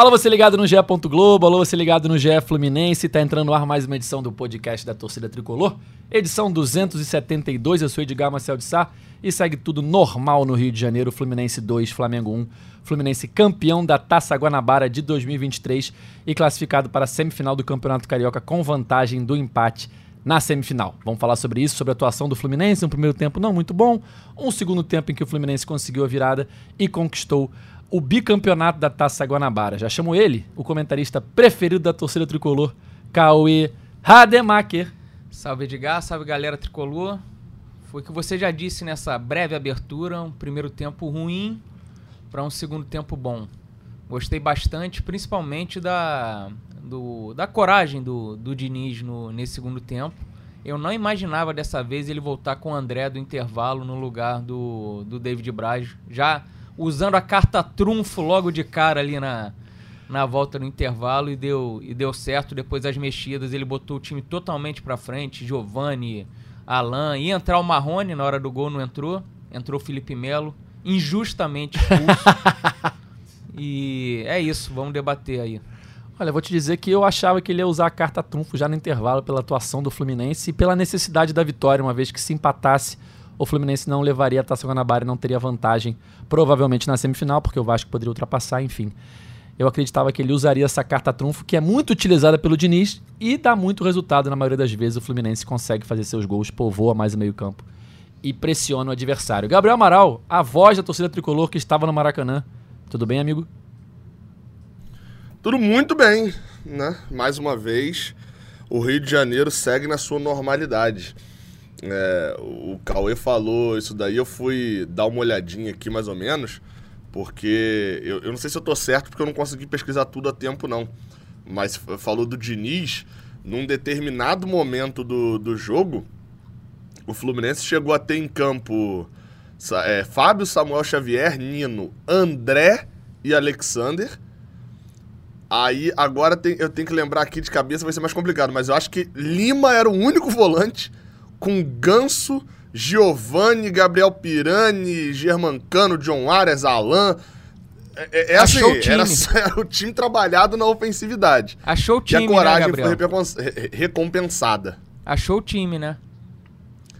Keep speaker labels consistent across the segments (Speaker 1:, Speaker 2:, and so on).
Speaker 1: Alô, você ligado no GE. Globo, alô, você ligado no GE Fluminense. Tá entrando no ar mais uma edição do podcast da Torcida Tricolor. Edição 272, eu sou Edgar Marcel de Sá. E segue tudo normal no Rio de Janeiro. Fluminense 2, Flamengo 1. Fluminense campeão da Taça Guanabara de 2023 e classificado para a semifinal do Campeonato Carioca com vantagem do empate na semifinal. Vamos falar sobre isso, sobre a atuação do Fluminense. Um primeiro tempo não muito bom, um segundo tempo em que o Fluminense conseguiu a virada e conquistou o bicampeonato da Taça Guanabara. Já chamo ele, o comentarista preferido da torcida tricolor, Cauê Rademacher.
Speaker 2: Salve Edgar, salve galera tricolor. Foi o que você já disse nessa breve abertura, um primeiro tempo ruim para um segundo tempo bom. Gostei bastante, principalmente da, do, da coragem do, do Diniz no, nesse segundo tempo. Eu não imaginava dessa vez ele voltar com o André do intervalo no lugar do, do David Braz. Já usando a carta trunfo logo de cara ali na, na volta no intervalo e deu, e deu certo. Depois das mexidas, ele botou o time totalmente para frente. Giovani, Alan. Ia entrar o Marrone na hora do gol, não entrou. Entrou o Felipe Melo, injustamente expulso. e é isso, vamos debater aí.
Speaker 1: Olha, vou te dizer que eu achava que ele ia usar a carta trunfo já no intervalo pela atuação do Fluminense e pela necessidade da vitória, uma vez que se empatasse o Fluminense não levaria a Taça Guanabara e não teria vantagem, provavelmente na semifinal, porque o Vasco poderia ultrapassar, enfim. Eu acreditava que ele usaria essa carta trunfo, que é muito utilizada pelo Diniz e dá muito resultado na maioria das vezes. O Fluminense consegue fazer seus gols, povoa mais o meio-campo e pressiona o adversário. Gabriel Amaral, a voz da torcida tricolor que estava no Maracanã. Tudo bem, amigo?
Speaker 3: Tudo muito bem, né? Mais uma vez, o Rio de Janeiro segue na sua normalidade. É, o Cauê falou isso daí, eu fui dar uma olhadinha aqui mais ou menos, porque eu, eu não sei se eu tô certo, porque eu não consegui pesquisar tudo a tempo, não. Mas falou do Diniz, num determinado momento do, do jogo, o Fluminense chegou a ter em campo é, Fábio, Samuel Xavier, Nino, André e Alexander. Aí agora tem, eu tenho que lembrar aqui de cabeça, vai ser mais complicado, mas eu acho que Lima era o único volante com Ganso, Giovanni, Gabriel Pirani, Germancano, John Arias, Alan. É, é, é assim, o time. Era, era, o time trabalhado na ofensividade.
Speaker 2: Achou o time,
Speaker 3: E a coragem né, foi recompensada.
Speaker 2: Achou o time, né?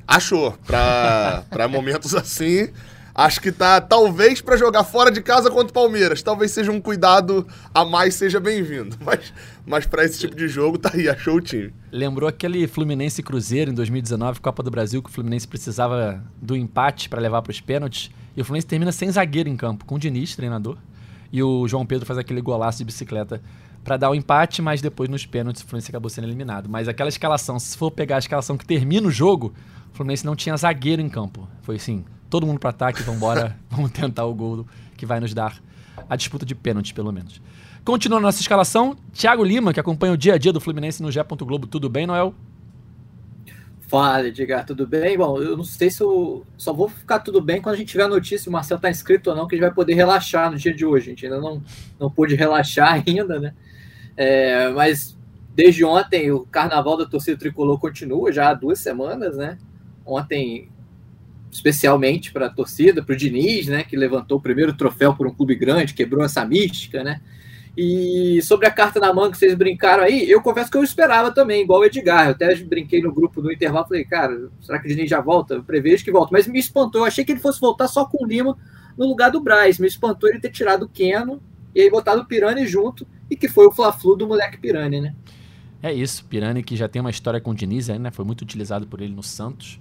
Speaker 3: Achou. Pra, pra momentos assim, Acho que tá, talvez, para jogar fora de casa contra o Palmeiras. Talvez seja um cuidado a mais, seja bem-vindo. Mas, mas para esse tipo de jogo, tá aí, achou o time.
Speaker 1: Lembrou aquele Fluminense Cruzeiro em 2019, Copa do Brasil, que o Fluminense precisava do empate para levar para os pênaltis. E o Fluminense termina sem zagueiro em campo, com o Diniz, treinador. E o João Pedro faz aquele golaço de bicicleta para dar o empate, mas depois nos pênaltis o Fluminense acabou sendo eliminado. Mas aquela escalação, se for pegar a escalação que termina o jogo, o Fluminense não tinha zagueiro em campo. Foi assim, todo mundo para ataque, vamos embora, vamos tentar o gol que vai nos dar a disputa de pênaltis, pelo menos. Continuando nossa escalação, Thiago Lima, que acompanha o dia a dia do Fluminense no Gé. Globo. Tudo bem, Noel?
Speaker 4: Fala, Edgar, tudo bem? Bom, eu não sei se eu só vou ficar tudo bem quando a gente tiver a notícia se o Marcel tá inscrito ou não, que a gente vai poder relaxar no dia de hoje. A gente ainda não, não pôde relaxar ainda, né? É, mas desde ontem o carnaval da torcida tricolor continua já há duas semanas, né? Ontem especialmente para a torcida, para o Diniz, né, que levantou o primeiro troféu por um clube grande, quebrou essa mística, né? E sobre a carta na mão que vocês brincaram aí, eu confesso que eu esperava também, igual o Edgar. Eu até brinquei no grupo do intervalo, falei, cara, será que o Diniz já volta? Eu prevejo que volta. Mas me espantou, eu achei que ele fosse voltar só com o Lima no lugar do Braz. Me espantou ele ter tirado o Keno e aí botado o Pirani junto, e que foi o Fla-Flu do moleque Pirani, né?
Speaker 1: É isso, Pirani que já tem uma história com o Diniz, né? Foi muito utilizado por ele no Santos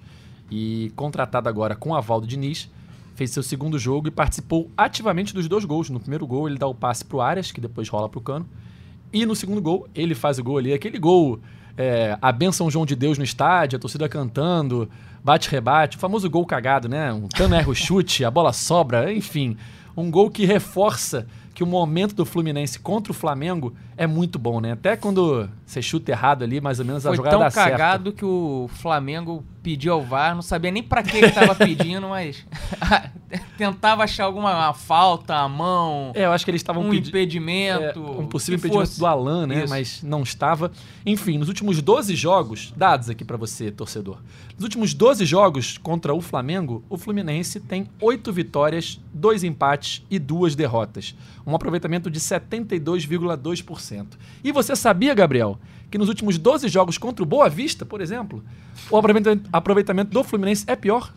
Speaker 1: e contratado agora com a Valdo Diniz, fez seu segundo jogo e participou ativamente dos dois gols. No primeiro gol, ele dá o passe pro Arias, que depois rola pro Cano. E no segundo gol, ele faz o gol ali, aquele gol, é, a benção João de Deus no estádio, a torcida cantando, bate-rebate, o famoso gol cagado, né? Um cano erra o chute, a bola sobra, enfim. Um gol que reforça que o momento do Fluminense contra o Flamengo é muito bom, né? Até quando você chuta errado ali, mais ou menos a jogada
Speaker 2: Foi tão cagado que o Flamengo pediu ao VAR, não sabia nem para que ele estava pedindo, mas tentava achar alguma falta, a mão.
Speaker 1: É, eu acho que eles estavam
Speaker 2: um pedi... impedimento,
Speaker 1: é, um possível impedimento fosse. do Alan, né? Isso. Mas não estava. Enfim, nos últimos 12 jogos, dados aqui para você, torcedor. Nos últimos 12 jogos contra o Flamengo, o Fluminense tem 8 vitórias, 2 empates e 2 derrotas. Um aproveitamento de 72,2%. E você sabia, Gabriel, que nos últimos 12 jogos contra o Boa Vista, por exemplo, o aproveitamento, do Fluminense é pior?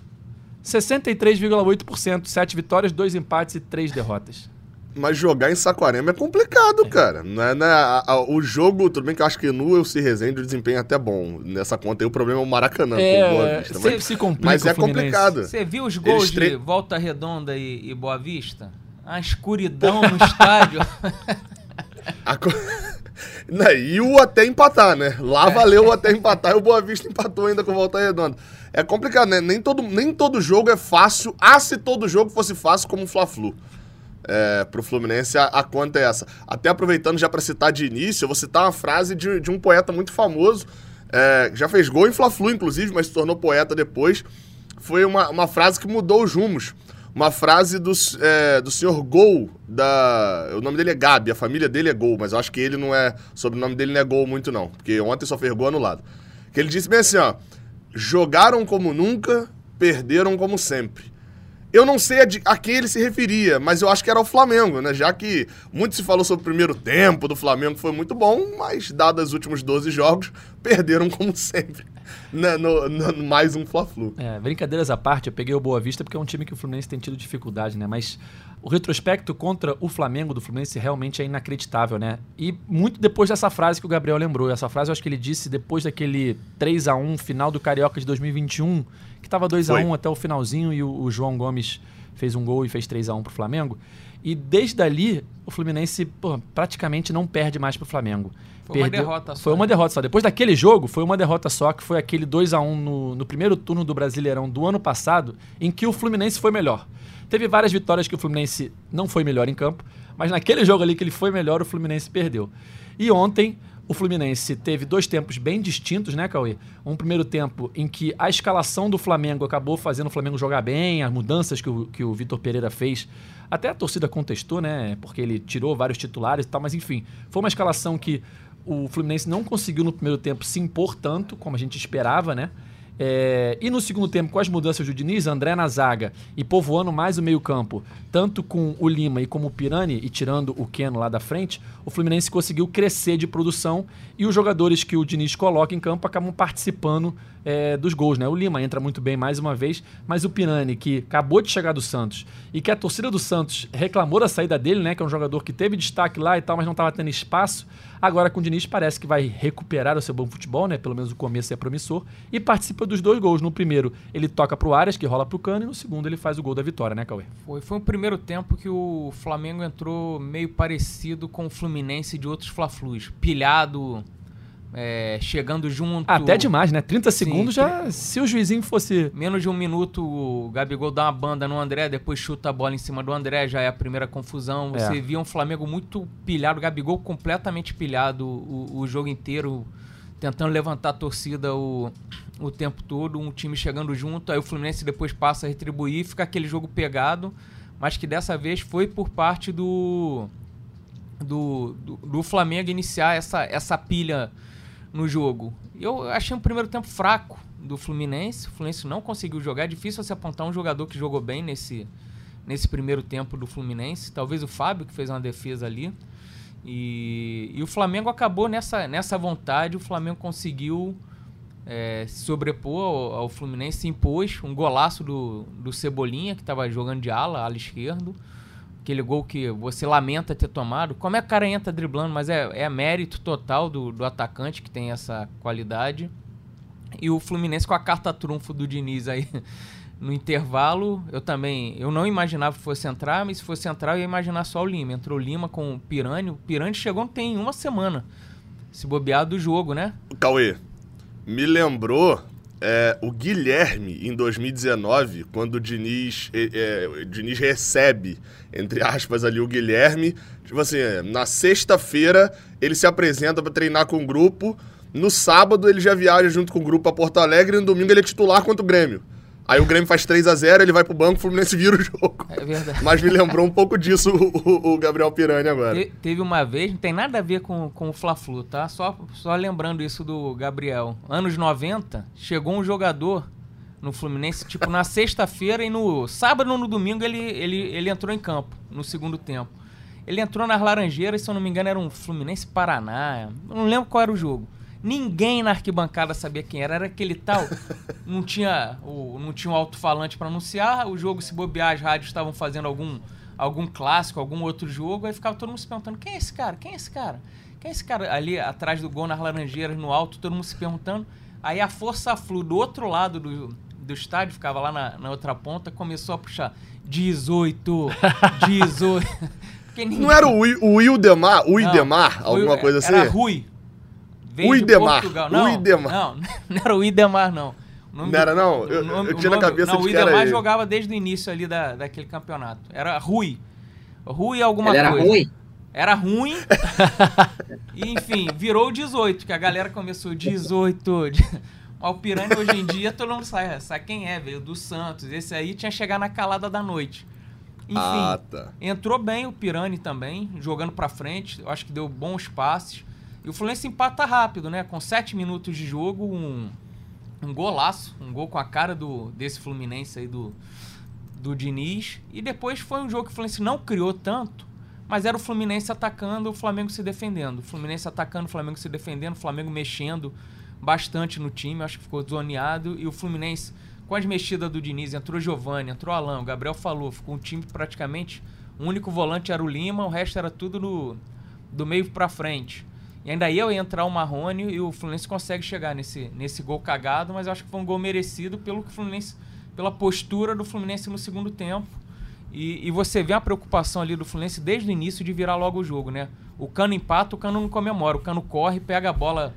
Speaker 1: 63,8%, 7 vitórias, 2 empates e 3 derrotas.
Speaker 3: Mas jogar em Saquarema é complicado, é. cara. Não é, né? a, a, o jogo, tudo bem que eu acho que no Eu Se Resende o desempenho é até bom. Nessa conta aí o problema é o Maracanã.
Speaker 1: É, Boa Vista, mas,
Speaker 3: se complica mas é complicado.
Speaker 2: Você viu os gols Eles de Volta Redonda e, e Boa Vista? A escuridão no estádio.
Speaker 3: A... e o até empatar, né? Lá é. valeu até empatar e o Boa Vista empatou ainda com Volta Redonda. É complicado, né? Nem todo, nem todo jogo é fácil. Ah, se todo jogo fosse fácil como o Fla-Flu é, pro Fluminense, a, a, conta é essa. Até aproveitando já para citar de início, eu vou citar uma frase de, de um poeta muito famoso, é, já fez gol em Fla-Flu, inclusive, mas se tornou poeta depois. Foi uma, uma frase que mudou os rumos. Uma frase do, é, do senhor Gol, da. O nome dele é Gabi, a família dele é Gol, mas eu acho que ele não é. O sobrenome dele não é Gol muito, não. Porque ontem só fez gol anulado. Que ele disse bem assim, ó. Jogaram como nunca, perderam como sempre. Eu não sei a, de, a quem ele se referia, mas eu acho que era o Flamengo, né? Já que muito se falou sobre o primeiro tempo do Flamengo, foi muito bom, mas dados os últimos 12 jogos, perderam como sempre. Né? No, no, mais um Fla-Flu.
Speaker 1: É, brincadeiras à parte, eu peguei o Boa Vista porque é um time que o Fluminense tem tido dificuldade, né? Mas o retrospecto contra o Flamengo do Fluminense realmente é inacreditável, né? E muito depois dessa frase que o Gabriel lembrou. Essa frase eu acho que ele disse depois daquele 3 a 1 final do Carioca de 2021 que estava 2 a 1 até o finalzinho e o, o, João Gomes fez um gol e fez 3 a 1 pro Flamengo. E desde ali, o Fluminense pô, praticamente não perde mais pro Flamengo.
Speaker 2: Foi Perdeu, uma derrota
Speaker 1: só. Foi uma derrota só. Depois daquele jogo, foi uma derrota só, que foi aquele 2 a 1 no, no primeiro turno do Brasileirão do ano passado, em que o Fluminense foi melhor. Teve várias vitórias que o Fluminense não foi melhor em campo, mas naquele jogo ali que ele foi melhor, o Fluminense perdeu. E ontem, o Fluminense teve dois tempos bem distintos, né, Cauê? Um primeiro tempo em que a escalação do Flamengo acabou fazendo o Flamengo jogar bem, as mudanças que o, que o Vitor Pereira fez. Até a torcida contestou, né? Porque ele tirou vários titulares e tal, mas enfim, foi uma escalação que o Fluminense não conseguiu no primeiro tempo se impor tanto como a gente esperava, né? É, e no segundo tempo, com as mudanças do Diniz, André na zaga e povoando mais o meio-campo, tanto com o Lima e como o Pirani, e tirando o Keno lá da frente, o Fluminense conseguiu crescer de produção e os jogadores que o Diniz coloca em campo acabam participando é, dos gols. Né? O Lima entra muito bem mais uma vez, mas o Pirani, que acabou de chegar do Santos e que a torcida do Santos reclamou da saída dele, né? que é um jogador que teve destaque lá e tal, mas não estava tendo espaço Agora com o Diniz parece que vai recuperar o seu bom futebol, né? Pelo menos o começo é promissor. E participa dos dois gols. No primeiro, ele toca pro Arias, que rola pro Cano, e no segundo ele faz o gol da vitória, né, Cauê?
Speaker 2: Foi, foi um primeiro tempo que o Flamengo entrou meio parecido com o Fluminense de outros Fla-Flus. Pilhado, é, chegando junto.
Speaker 1: Até demais, né? 30 segundos Sim, já. Se o juizinho fosse.
Speaker 2: Menos de um minuto, o Gabigol dá uma banda no André, depois chuta a bola em cima do André, já é a primeira confusão. É. Você é. via um Flamengo muito pilhado, o Gabigol completamente pilhado o, o jogo inteiro, tentando levantar a torcida o, o tempo todo, um time chegando junto, aí o Fluminense depois passa a retribuir, fica aquele jogo pegado, mas que dessa vez foi por parte do. Do, do, do Flamengo iniciar essa, essa pilha no jogo. Eu achei um primeiro tempo fraco do Fluminense. O Fluminense não conseguiu jogar. É difícil você apontar um jogador que jogou bem nesse, nesse primeiro tempo do Fluminense. Talvez o Fábio, que fez uma defesa ali. E, e o Flamengo acabou nessa, nessa vontade. O Flamengo conseguiu é, se sobrepor ao, ao, Fluminense, se impôs. Um golaço do, do Cebolinha, que estava jogando de ala, ala esquerdo aquele gol que você lamenta ter tomado. Como é que o cara entra driblando, mas é, é mérito total do, do atacante que tem essa qualidade. E o Fluminense com a carta trunfo do Diniz aí no intervalo, eu também, eu não imaginava que fosse entrar, mas se fosse entrar eu ia imaginar só o Lima. Entrou o Lima com o Pirani, o Pirani chegou tem uma semana, se bobear do jogo, né?
Speaker 3: Cauê, me lembrou é, o Guilherme, em 2019, quando o Diniz, é, é, o Diniz recebe, entre aspas, ali o Guilherme, tipo assim, na sexta-feira ele se apresenta para treinar com o grupo, no sábado ele já viaja junto com o grupo a Porto Alegre e no domingo ele é titular contra o Grêmio. Aí o Grêmio faz 3 a 0 ele vai pro banco, o Fluminense vira o jogo.
Speaker 2: É verdade.
Speaker 3: Mas me lembrou um pouco disso o, o Gabriel Pirani agora.
Speaker 2: Te, teve uma vez, não tem nada a ver com, com o Fla-Flu, tá? Só, só lembrando isso do Gabriel. Anos 90, chegou um jogador no Fluminense, tipo, na sexta-feira e no sábado ou no domingo ele, ele, ele entrou em campo, no segundo tempo. Ele entrou nas Laranjeiras, se eu não me engano, era um Fluminense Paraná. Eu não lembro qual era o jogo. Ninguém na arquibancada sabia quem era. Era aquele tal. não tinha o, não tinha um alto-falante para anunciar. O jogo, se bobear, as rádios estavam fazendo algum, algum clássico, algum outro jogo. Aí ficava todo mundo se perguntando: quem é esse cara? Quem é esse cara? Quem é esse cara? Ali atrás do gol nas Laranjeiras, no alto, todo mundo se perguntando. Aí a Força Flu, do outro lado do, do estádio, ficava lá na, na outra ponta, começou a puxar 18, 18.
Speaker 3: ninguém... Não era o, o Wildemar, o Idemar, alguma coisa assim?
Speaker 2: Era Rui.
Speaker 3: O Idemar. Não, o Idemar.
Speaker 2: Não, não era o Idemar, não.
Speaker 3: não era, não? Eu, nome, eu tinha nome, na cabeça não, de que era
Speaker 2: o Idemar jogava desde o início ali da, daquele campeonato. Era Rui. Rui alguma
Speaker 4: Ele
Speaker 2: coisa.
Speaker 4: Era ruim?
Speaker 2: Era ruim. e, enfim, virou 18, que a galera começou 18. O Pirani hoje em dia todo mundo sabe, sabe quem é, veio do Santos. Esse aí tinha chegado na calada da noite. Enfim, ah, tá. entrou bem o Pirani também, jogando para frente. Eu acho que deu bons passes. E o Fluminense empata rápido, né? Com sete minutos de jogo, um, um golaço, um gol com a cara do, desse Fluminense aí do, do Diniz. E depois foi um jogo que o Fluminense não criou tanto, mas era o Fluminense atacando, o Flamengo se defendendo. O Fluminense atacando, o Flamengo se defendendo, o Flamengo mexendo bastante no time, acho que ficou zoneado. E o Fluminense, com as mexidas do Diniz, entrou Giovanni, entrou Alain, o Gabriel falou, ficou um time praticamente. O único volante era o Lima, o resto era tudo no, do meio para frente. E ainda ia entrar o Marrone e o Fluminense consegue chegar nesse, nesse gol cagado, mas eu acho que foi um gol merecido pelo que Fluminense, pela postura do Fluminense no segundo tempo. E, e, você vê a preocupação ali do Fluminense desde o início de virar logo o jogo, né? O Cano empata, o Cano não comemora. O Cano corre, pega a bola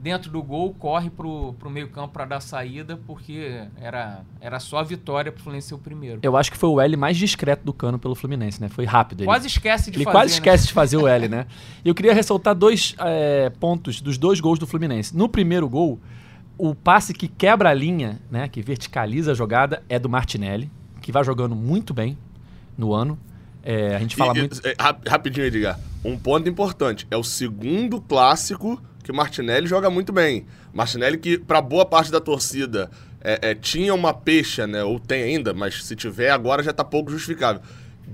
Speaker 2: dentro do gol, corre pro, pro meio campo para dar saída, porque era, era só a vitória pro Fluminense ser o primeiro.
Speaker 1: Eu acho que foi o L mais discreto do Cano pelo Fluminense, né? Foi rápido.
Speaker 2: Quase ele, esquece de
Speaker 1: ele
Speaker 2: fazer,
Speaker 1: quase
Speaker 2: né?
Speaker 1: esquece de fazer o L, né? Eu queria ressaltar dois é, pontos dos dois gols do Fluminense. No primeiro gol, o passe que quebra a linha, né? Que verticaliza a jogada, é do Martinelli, que vai jogando muito bem no ano. É, a gente fala
Speaker 3: e,
Speaker 1: muito...
Speaker 3: É, rapidinho, Edgar. Um ponto importante. É o segundo clássico que o Martinelli joga muito bem. Martinelli que, para boa parte da torcida, é, é, tinha uma pecha, né? Ou tem ainda, mas se tiver agora já tá pouco justificável.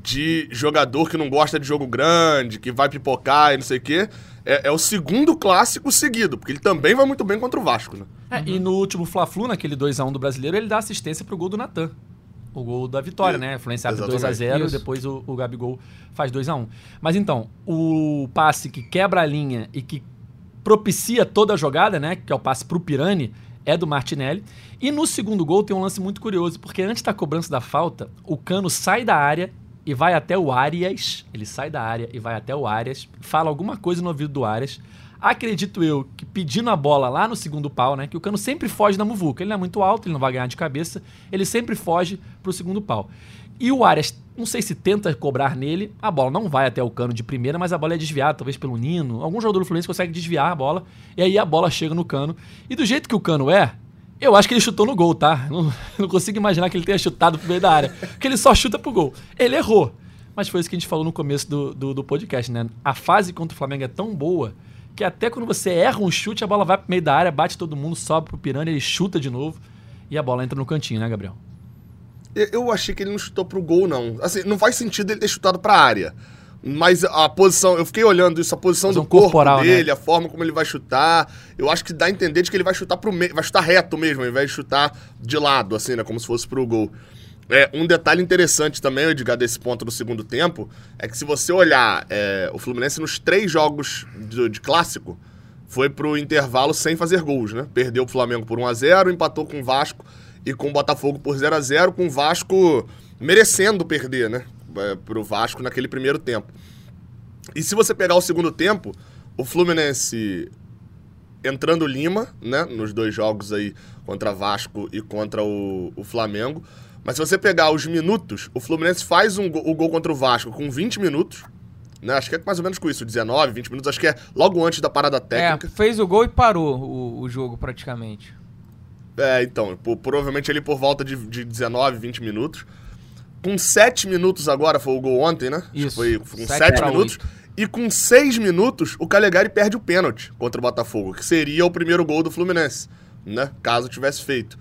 Speaker 3: De jogador que não gosta de jogo grande, que vai pipocar e não sei o quê. É, é, o segundo clássico seguido, porque ele também vai muito bem contra o Vasco, né?
Speaker 1: É, uhum. E no último Fla-Flu, naquele 2x1 do brasileiro, ele dá assistência pro gol do Natan. O gol da vitória, né? A Fluminense abre 2x0 e depois o, o Gabigol faz 2x1. Mas então, o passe que quebra a linha e que propicia toda a jogada, né? Que é o passe pro Pirani, é do Martinelli. E no segundo gol tem um lance muito curioso, porque antes da cobrança da falta, o Cano sai da área e vai até o Arias. Ele sai da área e vai até o Arias, fala alguma coisa no ouvido do Arias. Acredito eu que pedindo a bola lá no segundo pau, né? Que o Cano sempre foge da muvuca. Ele não é muito alto, ele não vai ganhar de cabeça. Ele sempre foge pro segundo pau. E o Arias, não sei se tenta cobrar nele, a bola não vai até o cano de primeira, mas a bola é desviada, talvez pelo Nino. Algum jogador do Fluminense consegue desviar a bola, e aí a bola chega no cano. E do jeito que o cano é, eu acho que ele chutou no gol, tá? Não, não consigo imaginar que ele tenha chutado pro meio da área, porque ele só chuta pro gol. Ele errou. Mas foi isso que a gente falou no começo do, do, do podcast, né? A fase contra o Flamengo é tão boa que até quando você erra um chute, a bola vai pro meio da área, bate todo mundo, sobe pro Piranha, ele chuta de novo e a bola entra no cantinho, né, Gabriel?
Speaker 3: Eu achei que ele não chutou pro gol, não. Assim, não faz sentido ele ter chutado pra área. Mas a posição, eu fiquei olhando isso, a posição do corpo corporal, dele, né? a forma como ele vai chutar. Eu acho que dá a entender de que ele vai chutar pro meio, vai chutar reto mesmo, ao invés de chutar de lado, assim, né? Como se fosse pro gol. É, um detalhe interessante também, Edgar, desse ponto do segundo tempo, é que se você olhar é, o Fluminense nos três jogos de, de clássico, foi pro intervalo sem fazer gols, né? Perdeu o Flamengo por 1 a 0 empatou com o Vasco e com o Botafogo por 0 a 0 com o Vasco merecendo perder, né? É, pro Vasco naquele primeiro tempo. E se você pegar o segundo tempo, o Fluminense entrando Lima, né? Nos dois jogos aí contra Vasco e contra o, o Flamengo. Mas se você pegar os minutos, o Fluminense faz um, o gol contra o Vasco com 20 minutos. Né? Acho que é mais ou menos com isso, 19, 20 minutos. Acho que é logo antes da parada técnica.
Speaker 2: É, fez o gol e parou o, o jogo praticamente.
Speaker 3: É, então, provavelmente ali por volta de, de 19, 20 minutos. Com 7 minutos agora, foi o gol ontem, né?
Speaker 2: Isso.
Speaker 3: Foi com 7, 7 minutos. 8. E com 6 minutos, o Calegari perde o pênalti contra o Botafogo, que seria o primeiro gol do Fluminense, né? Caso tivesse feito.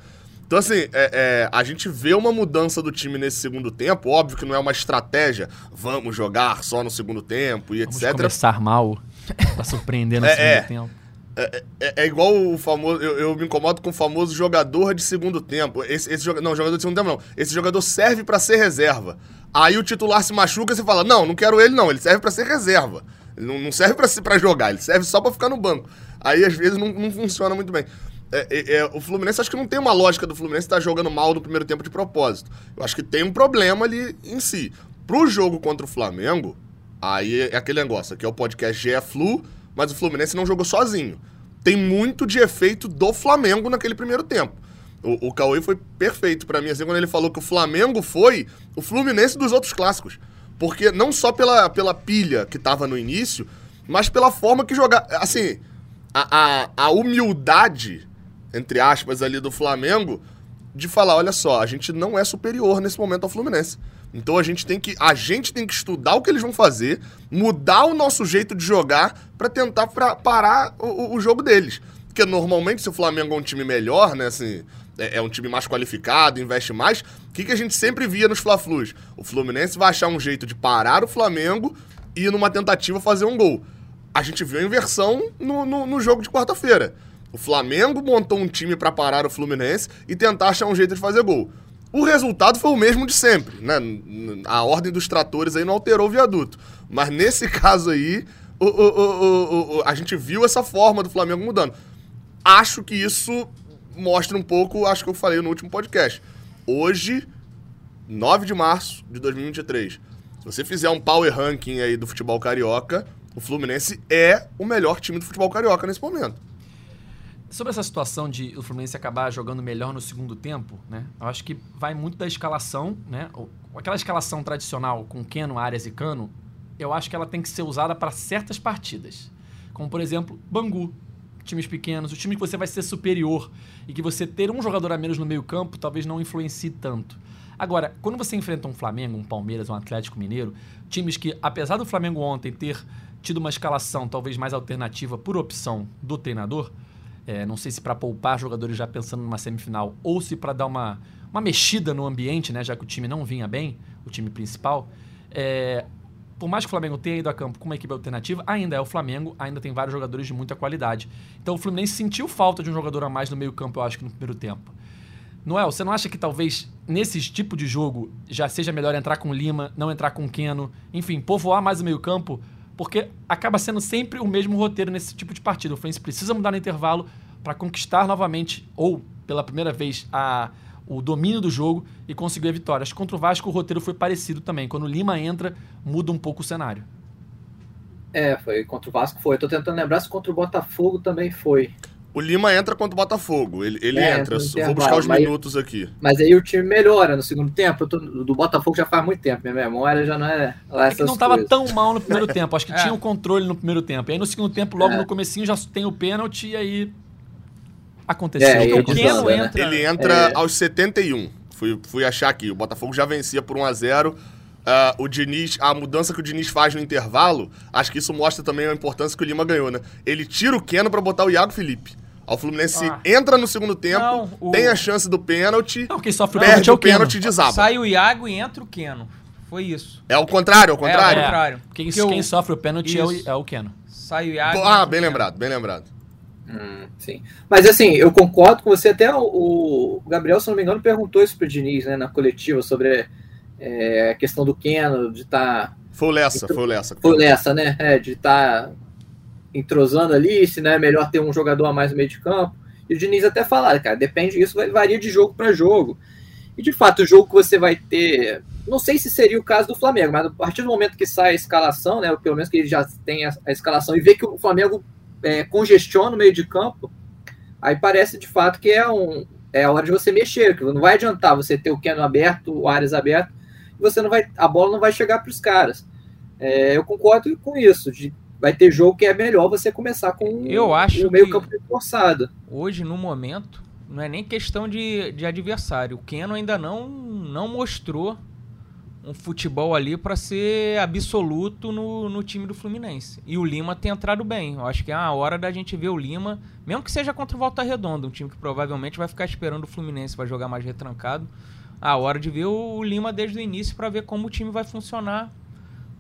Speaker 3: Então, assim, é, é, a gente vê uma mudança do time nesse segundo tempo. Óbvio que não é uma estratégia, vamos jogar só no segundo tempo e
Speaker 1: Vamos
Speaker 3: etc.
Speaker 1: começar mal pra surpreender no
Speaker 3: É,
Speaker 1: segundo
Speaker 3: é.
Speaker 1: tempo.
Speaker 3: É, é- é igual o famoso. Eu, eu me incomodo com o famoso jogador de segundo tempo. Esse, esse não, jogador de segundo tempo não. Esse jogador serve pra ser reserva. Aí o titular se machuca e você fala: Não, não quero ele, não. Ele serve pra ser reserva. Ele não, não serve pra jogar, ele serve só pra ficar no banco. Aí às vezes não, não funciona muito bem. É, é, é, o Fluminense, acho que não tem uma lógica do Fluminense estar jogando mal no primeiro tempo de propósito. Eu acho que tem um problema ali em si. Pro jogo contra o Flamengo, aí é aquele negócio. Aqui é o podcast GE Flu, mas o Fluminense não jogou sozinho. Tem muito de efeito do Flamengo naquele primeiro tempo. O, o Cauê foi perfeito pra mim, assim, quando ele falou que o Flamengo foi o Fluminense dos outros clássicos. Porque não só pela, pela pilha que tava no início, mas pela forma que jogar. Assim, a, a, a humildade, entre aspas, ali do Flamengo, de falar, olha só, a gente não é superior nesse momento ao Fluminense. Então a gente tem que a gente tem que estudar o que eles vão fazer, mudar o nosso jeito de jogar pra tentar pra parar o, o- jogo deles. Porque normalmente se o Flamengo é um time melhor, né, assim, é, é um time mais qualificado, investe mais, o que, que a gente sempre via nos Fla-Flus? O Fluminense vai achar um jeito de parar o Flamengo e numa tentativa fazer um gol. A gente viu a inversão no, no, no jogo de quarta-feira. O Flamengo montou um time pra parar o Fluminense e tentar achar um jeito de fazer gol. O resultado foi o mesmo de sempre, né? A ordem dos tratores aí não alterou o viaduto. Mas nesse caso aí, o- o- o- a gente viu essa forma do Flamengo mudando. Acho que isso mostra um pouco, acho que eu falei no último podcast. Hoje, 9 de março de 2023, se você fizer um power ranking aí do futebol carioca, o Fluminense é o melhor time do futebol carioca nesse momento.
Speaker 1: Sobre essa situação de o Fluminense acabar jogando melhor no segundo tempo, né? Eu acho que vai muito da escalação, né? Aquela escalação tradicional com Keno, Arias e Cano, eu acho que ela tem que ser usada para certas partidas. Como, por exemplo, Bangu. Times pequenos, o time que você vai ser superior e que você ter um jogador a menos no meio-campo talvez não influencie tanto. Agora, quando você enfrenta um Flamengo, um Palmeiras, um Atlético Mineiro, times que, apesar do Flamengo ontem ter tido uma escalação talvez mais alternativa por opção do treinador, é, não sei se para poupar jogadores já pensando numa semifinal ou se para dar uma, uma mexida no ambiente, né, já que o time não vinha bem, o time principal. É, por mais que o Flamengo tenha ido a campo com uma equipe alternativa, ainda é o Flamengo, ainda tem vários jogadores de muita qualidade. Então o Fluminense sentiu falta de um jogador a mais no meio-campo, eu acho que no primeiro tempo. Noel, você não acha que talvez nesse tipo de jogo já seja melhor entrar com Lima, não entrar com Keno, enfim, povoar mais o meio-campo? Porque acaba sendo sempre o mesmo roteiro nesse tipo de partida. O Fluminense precisa mudar no intervalo para conquistar novamente, ou pela primeira vez, a, o domínio do jogo e conseguir a vitória. Acho que contra o Vasco o roteiro foi parecido também. Quando o Lima entra, muda um pouco o cenário.
Speaker 4: É, foi contra o Vasco foi. Tô tentando lembrar se contra o Botafogo também foi.
Speaker 3: O Lima entra contra o Botafogo. Ele, ele
Speaker 4: É,
Speaker 3: entra. vou buscar os
Speaker 4: mas-
Speaker 3: minutos aqui.
Speaker 4: Mas aí o time melhora no segundo tempo. Eu tô- do Botafogo já faz muito tempo. Minha memória já não é lá
Speaker 1: É que não estava tão mal no primeiro tempo. Acho que
Speaker 2: É.
Speaker 1: tinha o controle no primeiro tempo. E aí no segundo tempo, logo
Speaker 4: É.
Speaker 1: no comecinho, já tem o pênalti e aí aconteceu.
Speaker 4: É,
Speaker 1: o que
Speaker 4: e
Speaker 2: o
Speaker 1: aconteceu.
Speaker 2: Keno
Speaker 4: né?
Speaker 2: entra.
Speaker 3: Ele entra
Speaker 4: É.
Speaker 3: aos 71. Fui, fui achar aqui. O Botafogo já vencia por 1 a 0 Ah, o Diniz, a mudança que o Diniz faz no intervalo, acho que isso mostra também a importância que o Lima ganhou, né? Ele tira o Keno pra botar o Iago Felipe. O Fluminense
Speaker 2: Ah.
Speaker 3: entra no segundo tempo,
Speaker 2: Não, o-
Speaker 3: tem a chance do pênalti,
Speaker 1: Não, quem sofre o
Speaker 3: perde
Speaker 1: pênalti é
Speaker 3: o
Speaker 1: o
Speaker 3: pênalti e desaba.
Speaker 2: Sai o Iago e entra o Keno. Foi isso.
Speaker 3: É o contrário, é o
Speaker 2: É,
Speaker 3: contrário.
Speaker 2: ao contrário.
Speaker 1: Quem,
Speaker 2: o-
Speaker 1: quem sofre o pênalti é o, é o Keno.
Speaker 2: Sai o Iago. e
Speaker 3: Ah,
Speaker 2: o
Speaker 3: bem lembrado, bem lembrado.
Speaker 4: Hum, sim. Mas assim, eu concordo com você. Até o, o Gabriel, se não me engano, perguntou isso pro Diniz, né, na coletiva, sobre é, a questão do Keno, de estar. Tá,
Speaker 3: Foi o Lessa, foi o Lessa.
Speaker 4: foi nessa, né? É, de estar entrosando ali, se não é melhor ter um jogador a mais no meio de campo. E o Diniz até falar, cara, depende disso, varia de jogo para jogo. E de fato, o jogo que você vai ter. Não sei se seria o caso do Flamengo, mas a partir do momento que sai a escalação, né? Pelo menos que ele já tem a, a escalação e vê que o Flamengo é, congestiona o meio de campo, aí parece de fato que é um. É a hora de você mexer, que não vai adiantar você ter o Keno aberto, o Ares aberto, você não vai. A bola não vai chegar para os caras. É, eu concordo com isso. De, vai ter jogo que é melhor você começar com
Speaker 2: Eu acho
Speaker 4: o meio campo reforçado.
Speaker 2: Hoje, no momento, não é nem questão de, de adversário. O Keno ainda não, não mostrou um futebol ali para ser absoluto no, no time do Fluminense. E o Lima tem entrado bem. Eu acho que é a hora da gente ver o Lima, mesmo que seja contra o Volta Redonda, um time que provavelmente vai ficar esperando o Fluminense, vai jogar mais retrancado. A hora de ver o Lima desde o início para ver como o time vai funcionar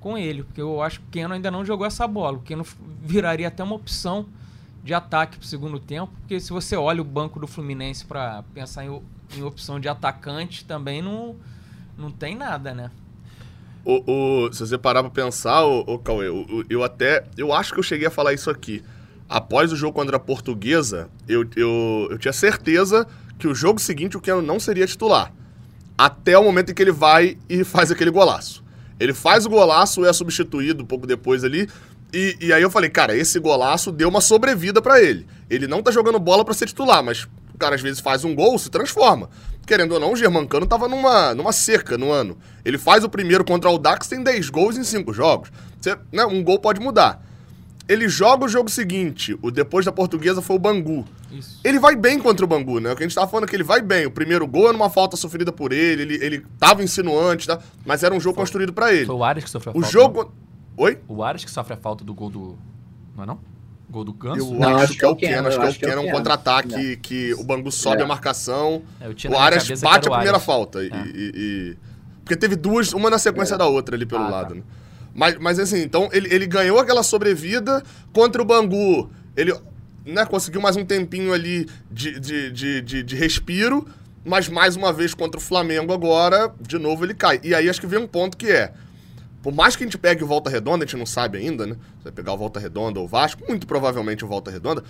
Speaker 2: com ele, porque eu acho que o Keno ainda não jogou essa bola. O Keno viraria até uma opção de ataque para o segundo tempo, porque se você olha o banco do Fluminense para pensar em, em opção de atacante, também não não tem nada, né?
Speaker 3: O, o, se você parar pra pensar, o, o Cauê, eu até. Eu acho que eu cheguei a falar isso aqui. Após o jogo contra a portuguesa, eu, eu, eu tinha certeza que o jogo seguinte o Keno não seria titular. Até o momento em que ele vai e faz aquele golaço. Ele faz o golaço, é substituído um pouco depois ali. E, e aí eu falei, cara, esse golaço deu uma sobrevida para ele. Ele não tá jogando bola para ser titular, mas o cara às vezes faz um gol, se transforma querendo ou não, o Germancano tava numa, numa cerca no ano. Ele faz o primeiro contra o Dax, tem 10 gols em 5 jogos. Você, né, um gol pode mudar. Ele joga o jogo seguinte, o depois da portuguesa foi o Bangu. Isso. Ele vai bem contra o Bangu, né? O que a gente tava falando é que ele vai bem. O primeiro gol é numa falta sofrida por ele, ele, ele tava insinuante, tá? mas era um jogo foi, construído para ele.
Speaker 1: Foi o Ares que sofreu a
Speaker 3: o
Speaker 1: falta.
Speaker 3: O jogo. Não?
Speaker 1: Oi? O Ares que sofre a falta do gol do. Não é não? Gol do Ganso?
Speaker 3: Eu não, acho, que é o Keno, acho que é o Keno, é um contra-ataque que o Bangu sobe é. a marcação, é, o Arias bate a primeira falta. E, é. e, e, Porque teve duas, uma na sequência é. da outra ali pelo ah, lado, tá. né? Mas, mas assim, então ele, ele ganhou aquela sobrevida contra o Bangu. Ele né, conseguiu mais um tempinho ali de, de, de, de, de respiro, mas mais uma vez contra o Flamengo agora, de novo ele cai. E aí acho que vem um ponto que é por mais que a gente pegue o Volta Redonda, a gente não sabe ainda, né? Você vai pegar o Volta Redonda ou o Vasco, muito provavelmente o Volta Redonda.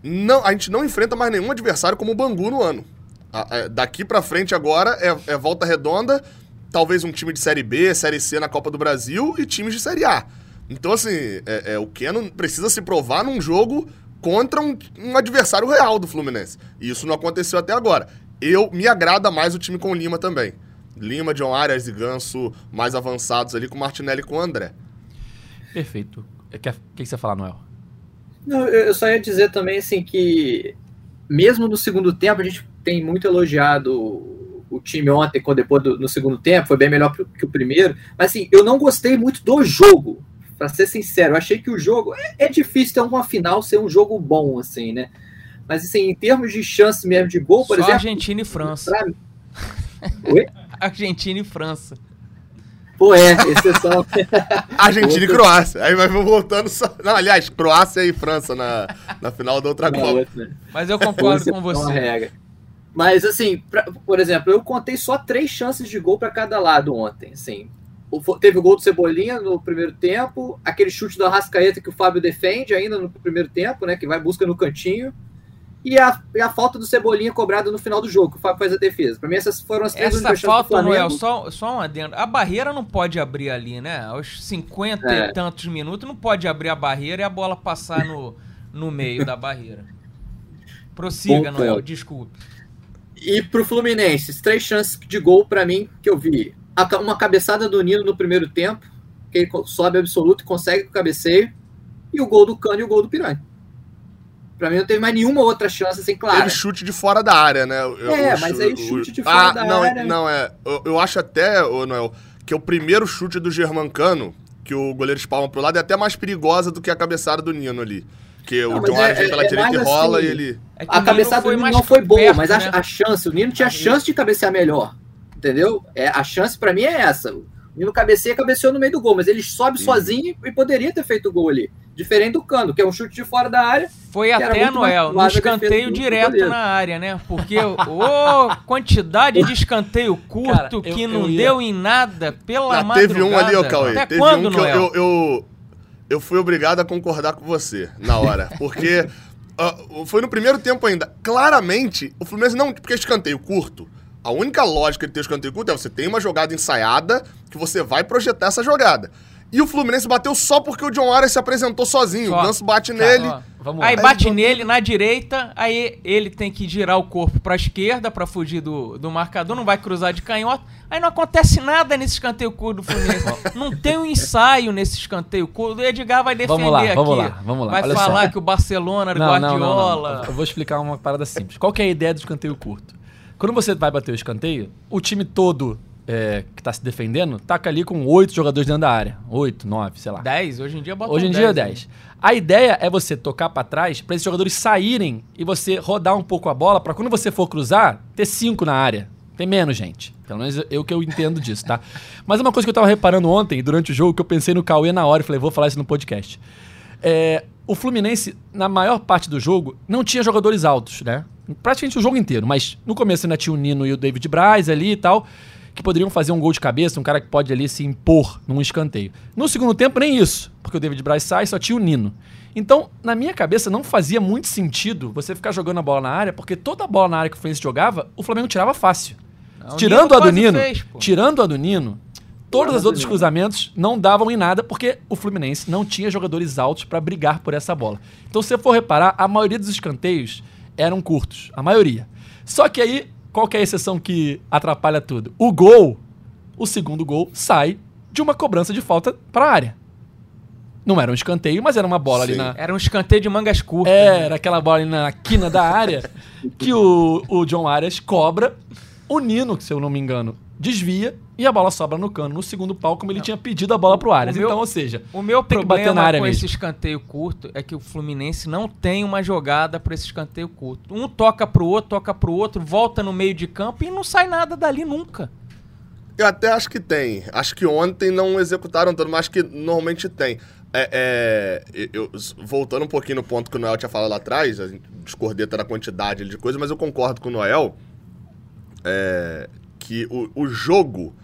Speaker 3: Não, a gente não enfrenta mais nenhum adversário como o Bangu no ano. A, a, daqui para frente agora é, é, Volta Redonda, talvez um time de Série B, Série C na Copa do Brasil e times de Série A. Então, assim, é, é o Keno precisa se provar num jogo contra um, um, adversário real do Fluminense. E isso não aconteceu até agora. Eu me agrada mais o time com o Lima também. Lima, John Arias e Ganso mais avançados ali, com Martinelli e com o André.
Speaker 1: Perfeito. O que, que você fala, Noel?
Speaker 4: Não, eu só ia dizer também assim que mesmo no segundo tempo a gente tem muito elogiado o time ontem, quando depois do, no segundo tempo, foi bem melhor que o primeiro. Mas assim, eu não gostei muito do jogo, para ser sincero. Eu achei que o jogo é, é, difícil ter uma final ser um jogo bom, assim, né? Mas assim, em termos de chance mesmo de gol, por Só exemplo.
Speaker 2: Argentina e França. Pra...
Speaker 4: Oi?
Speaker 2: Argentina e França.
Speaker 4: Pô, é, exceção.
Speaker 3: Argentina e Croácia. Aí vai voltando só. Não, aliás, Croácia e França na, na final da outra Copa.
Speaker 2: Mas eu concordo com você.
Speaker 4: Mas, assim, pra, por exemplo, eu contei só três chances de gol para cada lado ontem. Assim, teve o gol do Cebolinha no primeiro tempo, aquele chute do Arrascaeta que o Fábio defende ainda no primeiro tempo, né? Que vai busca no cantinho e a, e a falta do Cebolinha cobrada no final do jogo, que o Fábio faz a defesa. Para mim, essas foram as
Speaker 2: três Essa falta, Noel, só, só um adendo. A barreira não pode abrir ali, né? Aos 50 é. e tantos minutos, não pode abrir a barreira e a bola passar no, no meio da barreira. Prossiga, Bom, Noel, desculpe.
Speaker 4: E pro Fluminense, três chances de gol para mim que eu vi. Uma cabeçada do Nino no primeiro tempo, que ele sobe absoluto e consegue o cabeceio. E o gol do Cano e o gol do Piranha. Pra mim não teve mais nenhuma outra chance, assim, claro.
Speaker 3: Teve chute de fora da área, né?
Speaker 4: Eu, é, o, mas aí chute de fora ah, da
Speaker 3: não,
Speaker 4: área.
Speaker 3: Não, é. Eu, eu acho até, ô, Noel, que o primeiro chute do Germancano, que o goleiro espalma pro lado, é até mais perigosa do que a cabeçada do Nino ali. Porque não, o John é, vem pela é, direita e rola assim, e ele.
Speaker 4: É a cabeçada do Nino não foi boa, perto, mas né? a, a, chance, o Nino tinha a chance de cabecear melhor. Entendeu? É, a chance para mim é essa. O Nino cabeceia, cabeceou no meio do gol, mas ele sobe sozinho e poderia ter feito o gol ali. Diferente do Cano, que é um chute de fora da área.
Speaker 2: Foi até, Noel, no escanteio direto na área, né? Porque, ô, oh, quantidade de escanteio curto Cara, eu, que não ia... deu em nada pela ah,
Speaker 3: Teve um ali, ô Cauê. Até teve quando, um que Noel? Eu, eu, eu, fui obrigado a concordar com você na hora. Porque uh, foi no primeiro tempo ainda. Claramente, o Fluminense não. Porque escanteio curto. A única lógica de ter escanteio curto é você tem uma jogada ensaiada que você vai projetar essa jogada. E o Fluminense bateu só porque o John Arias se apresentou sozinho. Só. O Ganso bate nele.
Speaker 2: Ó, aí bate nele na direita, aí ele tem que girar o corpo pra esquerda para fugir do, do marcador, não vai cruzar de canhoto. Aí não acontece nada nesse escanteio curto do Fluminense. não tem um ensaio nesse escanteio curto. O Edgar vai defender vamos lá,
Speaker 1: aqui.
Speaker 2: Vamos
Speaker 1: lá, vamos lá.
Speaker 2: Vai
Speaker 1: Olha
Speaker 2: falar só. que o Barcelona era Guardiola. Não, não,
Speaker 1: Eu vou explicar uma parada simples. Qual que é a ideia do escanteio curto? Quando você vai bater o escanteio, o time todo é, que tá se defendendo, taca ali com oito jogadores dentro da área. Oito, nove, sei lá.
Speaker 2: 10, hoje em dia bota
Speaker 1: Hoje em dia é
Speaker 2: 10,
Speaker 1: 10. A ideia é você tocar pra trás pra esses jogadores saírem e você rodar um pouco a bola pra quando você for cruzar, ter cinco na área. Tem menos, gente. Pelo menos eu que eu entendo disso, tá? Mas uma coisa que eu tava reparando ontem, durante o jogo, que eu pensei no Cauê na hora e falei, vou falar isso no podcast. É, o Fluminense, na maior parte do jogo, não tinha jogadores altos, né? Praticamente o jogo inteiro, mas no começo ainda tinha o Nino e o David Braz ali e tal, que poderiam fazer um gol de cabeça, um cara que pode ali se impor num escanteio. No segundo tempo, nem isso, porque o David Braz sai só tinha o Nino. Então, na minha cabeça, não fazia muito sentido você ficar jogando a bola na área, porque toda a bola na área que o Fluminense jogava, o Flamengo tirava fácil.
Speaker 2: Não, o
Speaker 1: tirando a Nino,
Speaker 2: fez,
Speaker 1: tirando a do Nino, todos os outros cruzamentos não davam em nada, porque o Fluminense não tinha jogadores altos pra brigar por essa bola. Então, se você for reparar, a maioria dos escanteios eram curtos, a maioria. Só que aí, qual que é a exceção que atrapalha tudo? O gol, o segundo gol, sai de uma cobrança de falta pra área. Não era um escanteio, mas era uma bola ali
Speaker 3: Sim.
Speaker 1: na,
Speaker 2: Era um escanteio de mangas curtas.
Speaker 1: é,
Speaker 2: né?
Speaker 1: era aquela bola ali na quina da área que o, o John Arias cobra. O Nino, se eu não me engano, desvia e a bola sobra no cano, no segundo pau, como ele tinha pedido a bola pro Arias.
Speaker 2: O meu-
Speaker 1: Então, ou seja,
Speaker 2: O meu
Speaker 1: Tem que bater
Speaker 2: problema
Speaker 1: na área
Speaker 2: com
Speaker 1: mesmo.
Speaker 2: esse escanteio curto é que o Fluminense não tem uma jogada pra esse escanteio curto. Um toca pro outro, toca pro outro, volta no meio de campo e não sai nada dali nunca.
Speaker 3: Eu até acho que tem. Acho que ontem não executaram tanto, mas acho que normalmente tem. É, é, eu, voltando um pouquinho no ponto que o Noel tinha falado lá atrás, a gente discordei até da quantidade de coisas, mas eu concordo com o Noel é, que o, o jogo,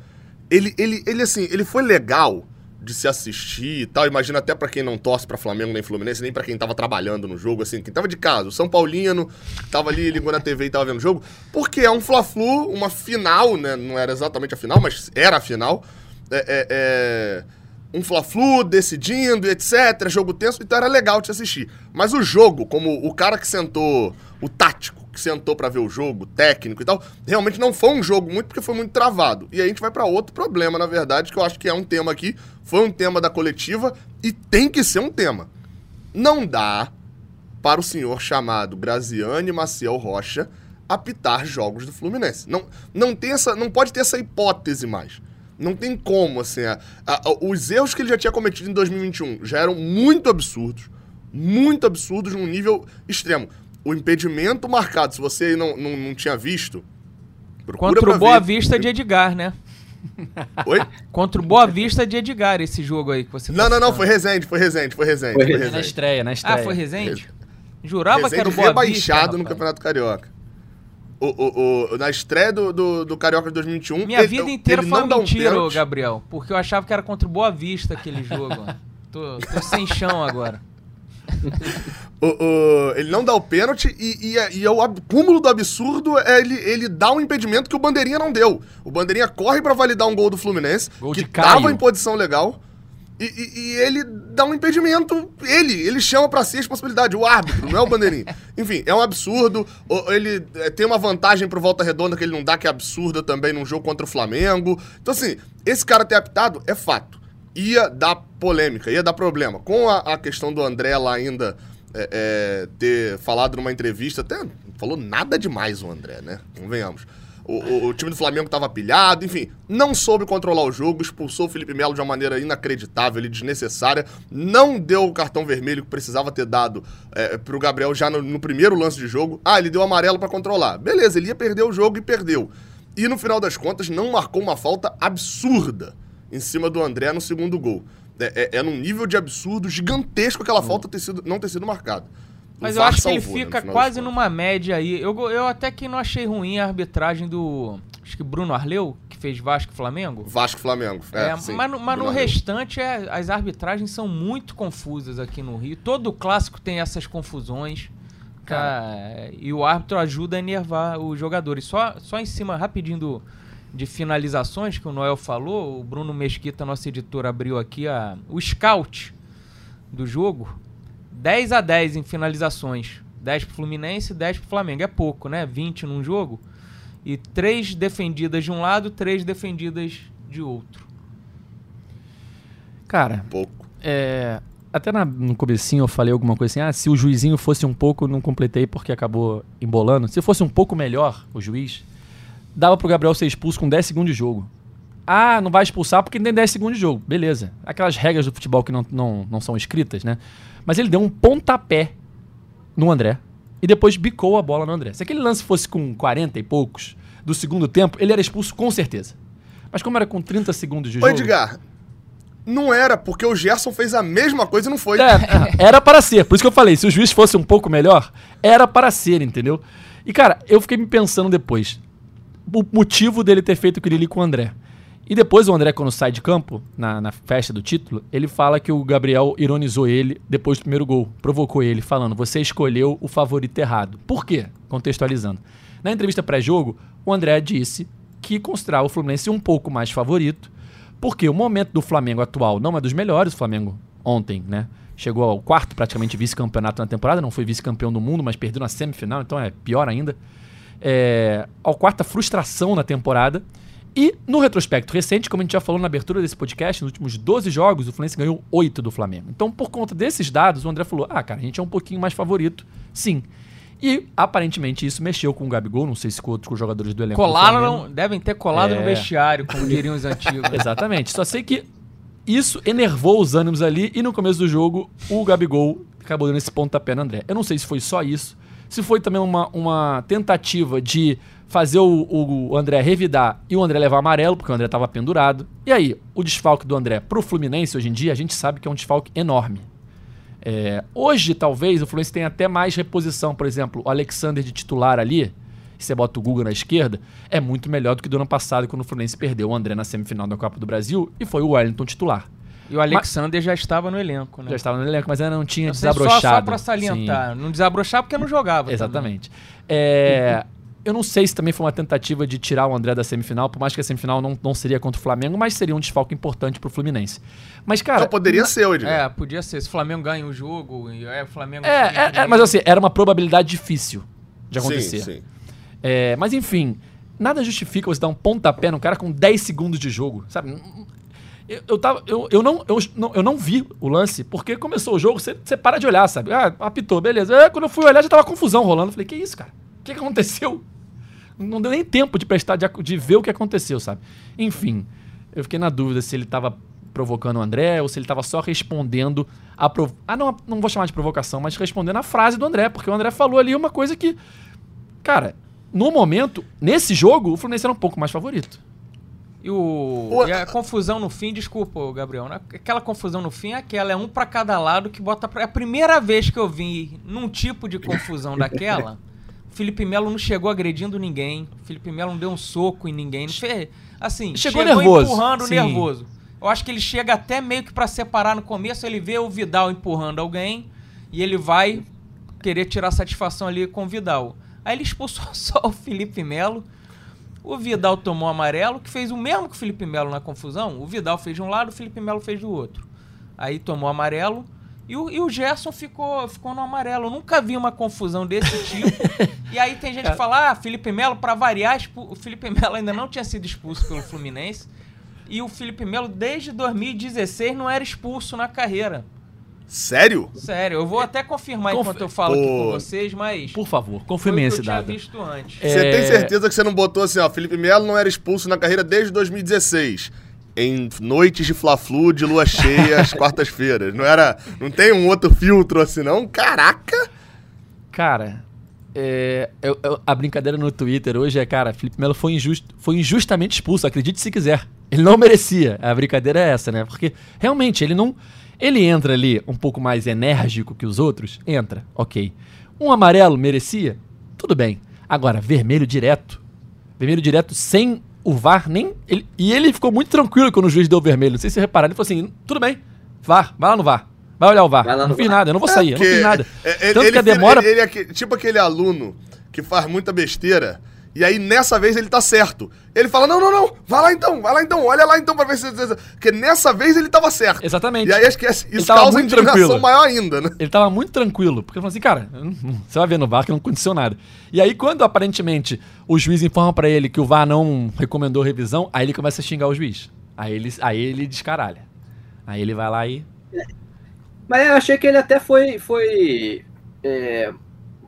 Speaker 3: ele, ele, ele, assim, ele foi legal de se assistir e tal. Imagina até pra quem não torce pra Flamengo nem Fluminense, nem pra quem tava trabalhando no jogo, assim, quem tava de casa. O São Paulino tava ali, ligou na TV e tava vendo o jogo. Porque é um Fla-Flu, uma final, né? Não era exatamente a final, mas era a final. É, é, é, um Fla-Flu decidindo, etc. Jogo tenso, então era legal se assistir. Mas o jogo, como o cara que sentou, o tático, que sentou pra ver o jogo, técnico e tal, realmente não foi um jogo muito, porque foi muito travado. E aí a gente vai pra outro problema, na verdade, que eu acho que é um tema aqui, foi um tema da coletiva e tem que ser um tema. Não dá para o senhor chamado Graziane Maciel Rocha apitar jogos do Fluminense. Não, não, tem essa, não pode ter essa hipótese mais. Não tem como, assim. a- a- os erros que ele já tinha cometido em 2021 já eram muito absurdos. Muito absurdos num nível extremo. O impedimento marcado, se você aí não, não, não tinha visto.
Speaker 2: Contra o Boa
Speaker 3: ver.
Speaker 2: Vista de Edgar, né?
Speaker 3: Oi?
Speaker 2: Contra o Boa Vista de Edgar, esse jogo aí que você tá
Speaker 3: Não, não, não,
Speaker 2: citando.
Speaker 3: foi Resende, foi Resende, foi Resende.
Speaker 4: Foi
Speaker 3: Foi
Speaker 4: Resende.
Speaker 1: na
Speaker 3: Resende.
Speaker 1: estreia, na estreia.
Speaker 2: Ah, foi Resende? Jurava que era o
Speaker 3: Resende
Speaker 2: Boa Vista.
Speaker 3: rebaixado no
Speaker 2: rapaz.
Speaker 3: Campeonato Carioca. O, o, o- na estreia do, do, do Carioca de 2021.
Speaker 2: Minha
Speaker 3: ele-
Speaker 2: vida inteira foi
Speaker 3: não um
Speaker 2: mentira,
Speaker 3: pênalti.
Speaker 2: Gabriel. Porque eu achava que era contra o Boa Vista aquele jogo. tô, tô sem chão agora.
Speaker 3: O- o- ele não dá o pênalti e, e, é- e é o cúmulo do absurdo é ele, ele dá um impedimento que o Bandeirinha não deu. O Bandeirinha corre pra validar um gol do Fluminense,
Speaker 1: Gol
Speaker 3: que tava em posição legal, e, e- e ele dá um impedimento. Ele, ele chama pra si a responsabilidade, o árbitro, não é o Bandeirinha. Enfim, é um absurdo. Ele é, tem uma vantagem pro Volta Redonda que ele não dá, que é absurda também num jogo contra o Flamengo. Então, assim, esse cara ter apitado é fato. Ia dar polêmica, ia dar problema. Com a, a questão do André lá ainda é, é, ter falado numa entrevista, até falou nada demais o André, né? Convenhamos. O, o- o time do Flamengo tava pilhado, enfim, não soube controlar o jogo, expulsou o Felipe Melo de uma maneira inacreditável e desnecessária, não deu o cartão vermelho que precisava ter dado é, pro Gabriel já no, no primeiro lance de jogo. Ah, ele deu amarelo pra controlar. Beleza, ele ia perder o jogo e perdeu. E no final das contas, não marcou uma falta absurda em cima do André no segundo gol. É, é, é num nível de absurdo gigantesco aquela falta ter sido, não ter sido marcada.
Speaker 2: Mas eu acho que ele
Speaker 3: salvou, né, no
Speaker 2: fica
Speaker 3: final
Speaker 2: quase numa média aí. Eu, eu até que não achei ruim a arbitragem do. Acho que Bruno Arleu, que fez Vasco e Flamengo.
Speaker 3: Vasco e Flamengo. É,
Speaker 2: É,
Speaker 3: sim,
Speaker 2: mas no, mas no restante, é, as arbitragens são muito confusas aqui no Rio. Todo clássico tem essas confusões. Cara, e o árbitro ajuda a enervar os jogadores. Só, só em cima, rapidinho, do, de finalizações que o Noel falou, o Bruno Mesquita, nosso editor, abriu aqui a, o scout do jogo. 10 a 10 em finalizações. 10 pro Fluminense, 10 pro Flamengo. É pouco, né? 20 num jogo. E 3 defendidas de um lado, 3 defendidas de outro.
Speaker 1: Cara,
Speaker 3: Pouco.
Speaker 1: é, até na- no comecinho eu falei alguma coisa assim, ah, se o juizinho fosse um pouco, não completei porque acabou embolando. Se fosse um pouco melhor o juiz, dava pro Gabriel ser expulso com 10 segundos de jogo. ah, não vai expulsar porque tem 10 segundos de jogo. Beleza. Aquelas regras do futebol que não, não, não são escritas, né? Mas ele deu um pontapé no André e depois bicou a bola no André. Se aquele lance fosse com 40 e poucos do segundo tempo, ele era expulso com certeza. Mas como era com 30 segundos de jogo.
Speaker 3: Edgar, não era, porque o Gerson fez a mesma coisa e não foi.
Speaker 1: É, era para ser. Por isso que eu falei, se o juiz fosse um pouco melhor, era para ser, entendeu? E, cara, eu fiquei me pensando depois. O motivo dele ter feito aquilo ali com o André. E depois o André, quando sai de campo, na, na festa do título, ele fala que o Gabriel ironizou ele depois do primeiro gol. Provocou ele, falando: você escolheu o favorito errado. Por quê? Contextualizando. Na entrevista pré-jogo, o André disse que considerava o Fluminense um pouco mais favorito, porque o momento do Flamengo atual não é dos melhores. O Flamengo ontem, né? Chegou ao quarto, praticamente vice-campeonato na temporada, não foi vice-campeão do mundo, mas perdeu na semifinal, então é pior ainda. É, ao quarta frustração na temporada. E no retrospecto recente, como a gente já falou na abertura desse podcast, nos últimos 12 jogos, o Fluminense ganhou 8 do Flamengo. Então, por conta desses dados, o André falou: ah, cara, a gente é um pouquinho mais favorito, sim. E aparentemente isso mexeu com o Gabigol, não sei se com outros jogadores do elenco.
Speaker 2: Colaram, devem ter colado
Speaker 1: É.
Speaker 2: no vestiário, como diriam os antigos.
Speaker 1: Exatamente. Só sei que isso enervou os ânimos ali e no começo do jogo o Gabigol acabou dando esse pontapé no André. Eu não sei se foi só isso, se foi também uma, uma tentativa de fazer o, o André revidar e o André levar amarelo, porque o André estava pendurado. E aí, o desfalque do André pro Fluminense hoje em dia, a gente sabe que é um desfalque enorme. É, hoje, talvez, o Fluminense tenha até mais reposição. Por exemplo, o Alexander de titular ali, e você bota o Google na esquerda, é muito melhor do que do ano passado, quando o Fluminense perdeu o André na semifinal da Copa do Brasil e foi o Wellington titular.
Speaker 2: E o Alexander já estava no elenco, né?
Speaker 1: Já estava no elenco, mas ainda não tinha
Speaker 2: sei,
Speaker 1: desabrochado.
Speaker 2: Só, só pra salientar. Não desabrochar porque não jogava.
Speaker 1: Sim, exatamente. É, eu não sei se também foi uma tentativa de tirar o André da semifinal, por mais que a semifinal não, não seria contra o Flamengo, mas seria um desfalque importante pro Fluminense. Mas, cara.
Speaker 3: Então poderia ser, Edgar.
Speaker 2: É, podia ser. Se o Flamengo ganha o jogo, e é, o Flamengo.
Speaker 1: É, é, é, mas assim, era uma probabilidade difícil de acontecer.
Speaker 3: Sim, sim.
Speaker 1: É, mas enfim, nada justifica você dar um pontapé no cara com 10 segundos de jogo, sabe? Eu, eu, tava, eu, eu, não, eu, não, eu não vi o lance, porque começou o jogo, você, você para de olhar, sabe? Ah, apitou, beleza. É, quando eu fui olhar, já tava confusão rolando. Falei, que isso, cara? O que, aconteceu? Não deu nem tempo de prestar, de, de ver o que aconteceu, sabe? Enfim, eu fiquei na dúvida se ele tava provocando o André ou se ele tava só respondendo a. Prov... Ah, não, não vou chamar de provocação, mas respondendo a frase do André, porque o André falou ali uma coisa que. Cara, no momento, nesse jogo, o Fluminense era um pouco mais favorito.
Speaker 2: E, o,
Speaker 3: O-
Speaker 2: e a confusão no fim, desculpa, Gabriel. né? Aquela confusão no fim é aquela, é um pra cada lado que bota pra. É a primeira vez que eu vi num tipo de confusão daquela. Felipe Melo não chegou agredindo ninguém. Felipe Melo não deu um soco em ninguém. Fez, assim,
Speaker 1: Chegou nervoso,
Speaker 2: empurrando
Speaker 1: sim.
Speaker 2: nervoso. Eu acho que ele chega até meio que pra separar no começo. Ele vê o Vidal empurrando alguém e ele vai querer tirar satisfação ali com o Vidal. Aí ele expulsou só o Felipe Melo. O Vidal tomou amarelo, que fez o mesmo que o Felipe Melo na confusão. O Vidal fez de um lado, o Felipe Melo fez do outro. Aí tomou amarelo. E o, e o Gerson ficou, ficou no amarelo. Eu nunca vi uma confusão desse tipo. e aí tem gente que fala: ah, Felipe Melo, pra variar, o Felipe Melo ainda não tinha sido expulso pelo Fluminense. E o Felipe Melo, desde 2016, não era expulso na carreira.
Speaker 3: Sério?
Speaker 2: Sério, eu vou até confirmar
Speaker 1: Conf-
Speaker 2: enquanto eu falo aqui com vocês, mas.
Speaker 1: Por favor, confirme esse
Speaker 2: eu tinha
Speaker 1: dado.
Speaker 2: visto antes.
Speaker 1: É,
Speaker 3: Você tem certeza que você não botou assim, ó, Felipe Melo não era expulso na carreira desde 2016. Em noites de Fla-Flu, de lua cheia, às quartas-feiras. Não era. Não tem um outro filtro assim, não? Caraca!
Speaker 1: Cara, é, eu- eu- a brincadeira no Twitter hoje é, cara, Felipe Melo foi, injusto, foi injustamente expulso, acredite se quiser. Ele não merecia. A brincadeira é essa, né? Porque realmente ele não. Ele entra ali um pouco mais enérgico que os outros, entra, ok. Um amarelo merecia? Tudo bem. Agora, vermelho direto. Vermelho direto sem o VAR nem. ele- e ele ficou muito tranquilo quando o juiz deu o vermelho. Não sei se vocês repararam. Ele falou assim: tudo bem, VAR, vai lá no VAR. Vai olhar o VAR. Não
Speaker 4: no
Speaker 1: fiz nada, eu não vou sair, eu não fiz nada.
Speaker 3: é- é-
Speaker 1: Tanto
Speaker 3: ele,
Speaker 1: que a demora.
Speaker 3: Ele, ele é tipo aquele aluno que faz muita besteira. E aí, nessa vez, ele tá certo. Ele fala: não, não, não, vai lá então, vai lá então, olha lá então pra ver se. Porque nessa vez ele tava certo.
Speaker 1: Exatamente.
Speaker 3: E aí acho que isso causa
Speaker 1: muito
Speaker 3: indignação
Speaker 1: tranquilo.
Speaker 3: maior ainda, né?
Speaker 1: Ele tava muito tranquilo, porque ele falou assim, cara, eu não- você vai ver no VAR que não aconteceu nada. E aí, quando aparentemente o juiz informa pra ele que o VAR não recomendou revisão, aí ele começa a xingar o juiz. Aí ele, aí ele descaralha. Aí ele vai lá e.
Speaker 4: Mas eu achei que ele até foi, foi é,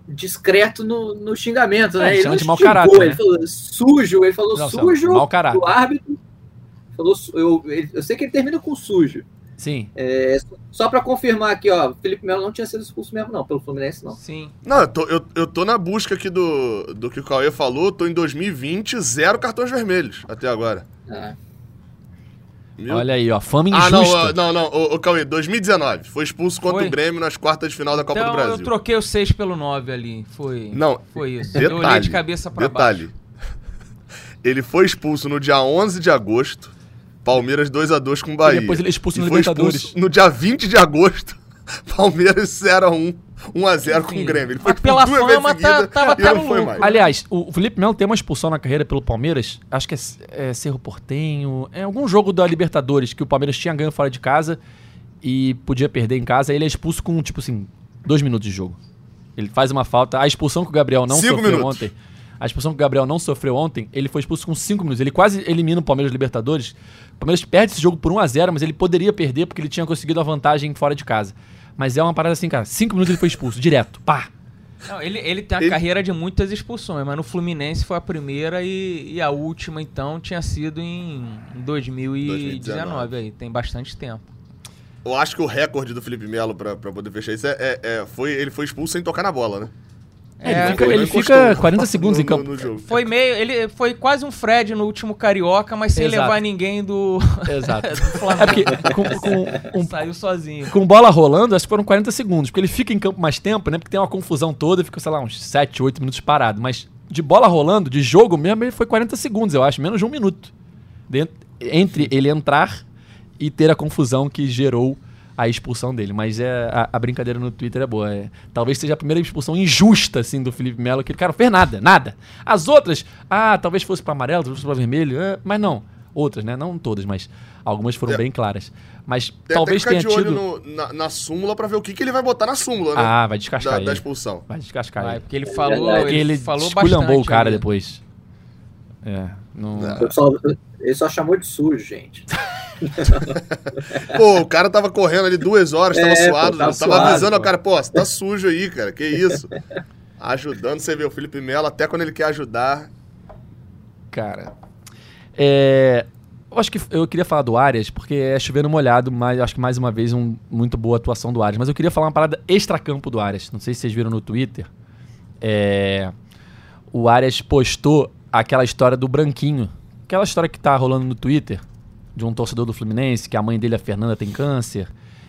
Speaker 4: discreto no, no xingamento,
Speaker 1: É,
Speaker 4: né? Ele
Speaker 1: chama
Speaker 4: não
Speaker 1: de mau
Speaker 4: xingou,
Speaker 1: caráter,
Speaker 4: Ele
Speaker 1: né?
Speaker 4: falou sujo, ele falou
Speaker 1: Não,
Speaker 4: sujo
Speaker 1: mau caráter.
Speaker 4: do árbitro. falou, eu, eu sei que ele termina com sujo.
Speaker 1: Sim.
Speaker 4: É, só para confirmar aqui, ó, Felipe Melo não tinha sido expulso mesmo, não, pelo Fluminense, não.
Speaker 2: Sim.
Speaker 3: Não, eu tô, eu, eu tô na busca aqui do, do que o Cauê falou. Tô em 2020, zero cartões vermelhos até agora.
Speaker 4: É.
Speaker 3: Meu-
Speaker 1: Olha aí, ó. Fama
Speaker 3: Ah, não,
Speaker 1: injusta.
Speaker 3: ah, não, não. O, Cauê, 2019. Foi expulso contra
Speaker 2: Foi?
Speaker 3: o Grêmio nas quartas de final da Copa
Speaker 2: então
Speaker 3: do Brasil.
Speaker 2: eu troquei o 6 pelo 9 ali. Foi.
Speaker 3: Não,
Speaker 2: Foi isso. eu olhei
Speaker 3: Detalhe,
Speaker 2: de cabeça pra
Speaker 3: detalhe.
Speaker 2: baixo.
Speaker 3: Ele foi expulso no dia 11 de agosto. Palmeiras 2x2 com o Bahia.
Speaker 1: E depois ele é expulso no Libertadores.
Speaker 3: expulso no dia 20 de agosto. Palmeiras 0x1. 1x0 com o Grêmio. Ele foi
Speaker 2: mas pela
Speaker 3: expulso duas
Speaker 2: fama,
Speaker 3: vezes
Speaker 2: tá- tava
Speaker 3: e
Speaker 2: até
Speaker 3: não foi mais.
Speaker 1: Aliás, o Felipe Melo tem uma expulsão na carreira pelo Palmeiras. Acho que é, é Cerro Portenho. É algum jogo da Libertadores que o Palmeiras tinha ganho fora de casa e podia perder em casa. Ele é expulso com, tipo assim, dois minutos de jogo. Ele faz uma falta. A expulsão que o Gabriel não
Speaker 3: Cinco
Speaker 1: sofreu
Speaker 3: minutos.
Speaker 1: ontem. A expulsão que o Gabriel não sofreu ontem, ele foi expulso com cinco minutos. Ele quase elimina o Palmeiras Libertadores. O Palmeiras perde esse jogo por 1 a 0 mas ele poderia perder porque ele tinha conseguido a vantagem fora de casa. Mas é uma parada assim, cara. Cinco minutos ele foi expulso, direto. Pá!
Speaker 2: Não, ele, ele tem uma
Speaker 3: Ele-
Speaker 2: carreira de muitas expulsões, mas no Fluminense foi a primeira e, e a última, então, tinha sido em 2019
Speaker 3: 2019.
Speaker 2: aí. Tem bastante tempo.
Speaker 3: Eu acho que o recorde do Felipe Melo pra, pra poder fechar isso é, é- é- foi, ele foi expulso sem tocar na bola, né?
Speaker 1: É, ele fica, ele fica
Speaker 3: encostou
Speaker 1: 40 segundos
Speaker 3: no-
Speaker 1: em campo.
Speaker 3: no- no jogo.
Speaker 2: Foi meio. Ele foi quase um Fred no último Carioca, mas sem
Speaker 1: Exato.
Speaker 2: levar ninguém do,
Speaker 1: Exato.
Speaker 2: do Flamengo.
Speaker 1: É porque com, com, um-
Speaker 2: Saiu sozinho.
Speaker 1: com bola rolando, acho que foram 40 segundos. Porque ele fica em campo mais tempo, né? Porque tem uma confusão toda, fica, sei lá, uns 7, 8 minutos parado. Mas de bola rolando, de jogo mesmo, ele foi 40 segundos, eu acho, menos de um minuto. Dent- entre ele entrar e ter a confusão que gerou a expulsão dele. Mas é a, a brincadeira no Twitter é boa. é- talvez seja a primeira expulsão injusta, assim, do Felipe Melo, que o cara não fez nada, nada. As outras, ah, talvez fosse para amarelo, talvez fosse para vermelho, é, mas não. Outras, né? Não todas, mas algumas foram
Speaker 3: É.
Speaker 1: bem claras. Mas
Speaker 3: Tem
Speaker 1: talvez
Speaker 3: até que
Speaker 1: tenha
Speaker 3: ficar de
Speaker 1: tido.
Speaker 3: olho no- na, na súmula pra ver o que, que ele vai botar na súmula, né?
Speaker 1: Ah, vai descascar
Speaker 3: da,
Speaker 1: ele.
Speaker 3: da expulsão.
Speaker 1: Vai descascar
Speaker 2: Vai,
Speaker 1: ele.
Speaker 2: porque ele falou.
Speaker 1: Porque ele,
Speaker 2: ele falou
Speaker 1: esculhambou
Speaker 2: bastante
Speaker 1: o cara
Speaker 2: ali.
Speaker 1: depois. É, não...
Speaker 4: Só- ele só chamou de sujo, gente.
Speaker 3: Pô, o cara tava correndo ali duas horas, tava
Speaker 4: É, pô,
Speaker 3: suado.
Speaker 4: tava
Speaker 3: tava
Speaker 4: suado,
Speaker 3: avisando
Speaker 4: pô.
Speaker 3: o cara, pô, você tá sujo aí, cara. Que isso? Ajudando, você vê o Felipe Melo, até quando ele quer ajudar.
Speaker 1: Cara. É, eu acho que eu queria falar do Arias, porque é chovendo molhado, mas acho que mais uma vez um muito boa atuação do Arias. Mas eu queria falar uma parada extracampo do Arias. Não sei se vocês viram no Twitter. É, o Arias postou aquela história do Branquinho. Aquela história que tá rolando no Twitter, de um torcedor do Fluminense, que a mãe dele, a Fernanda, tem câncer.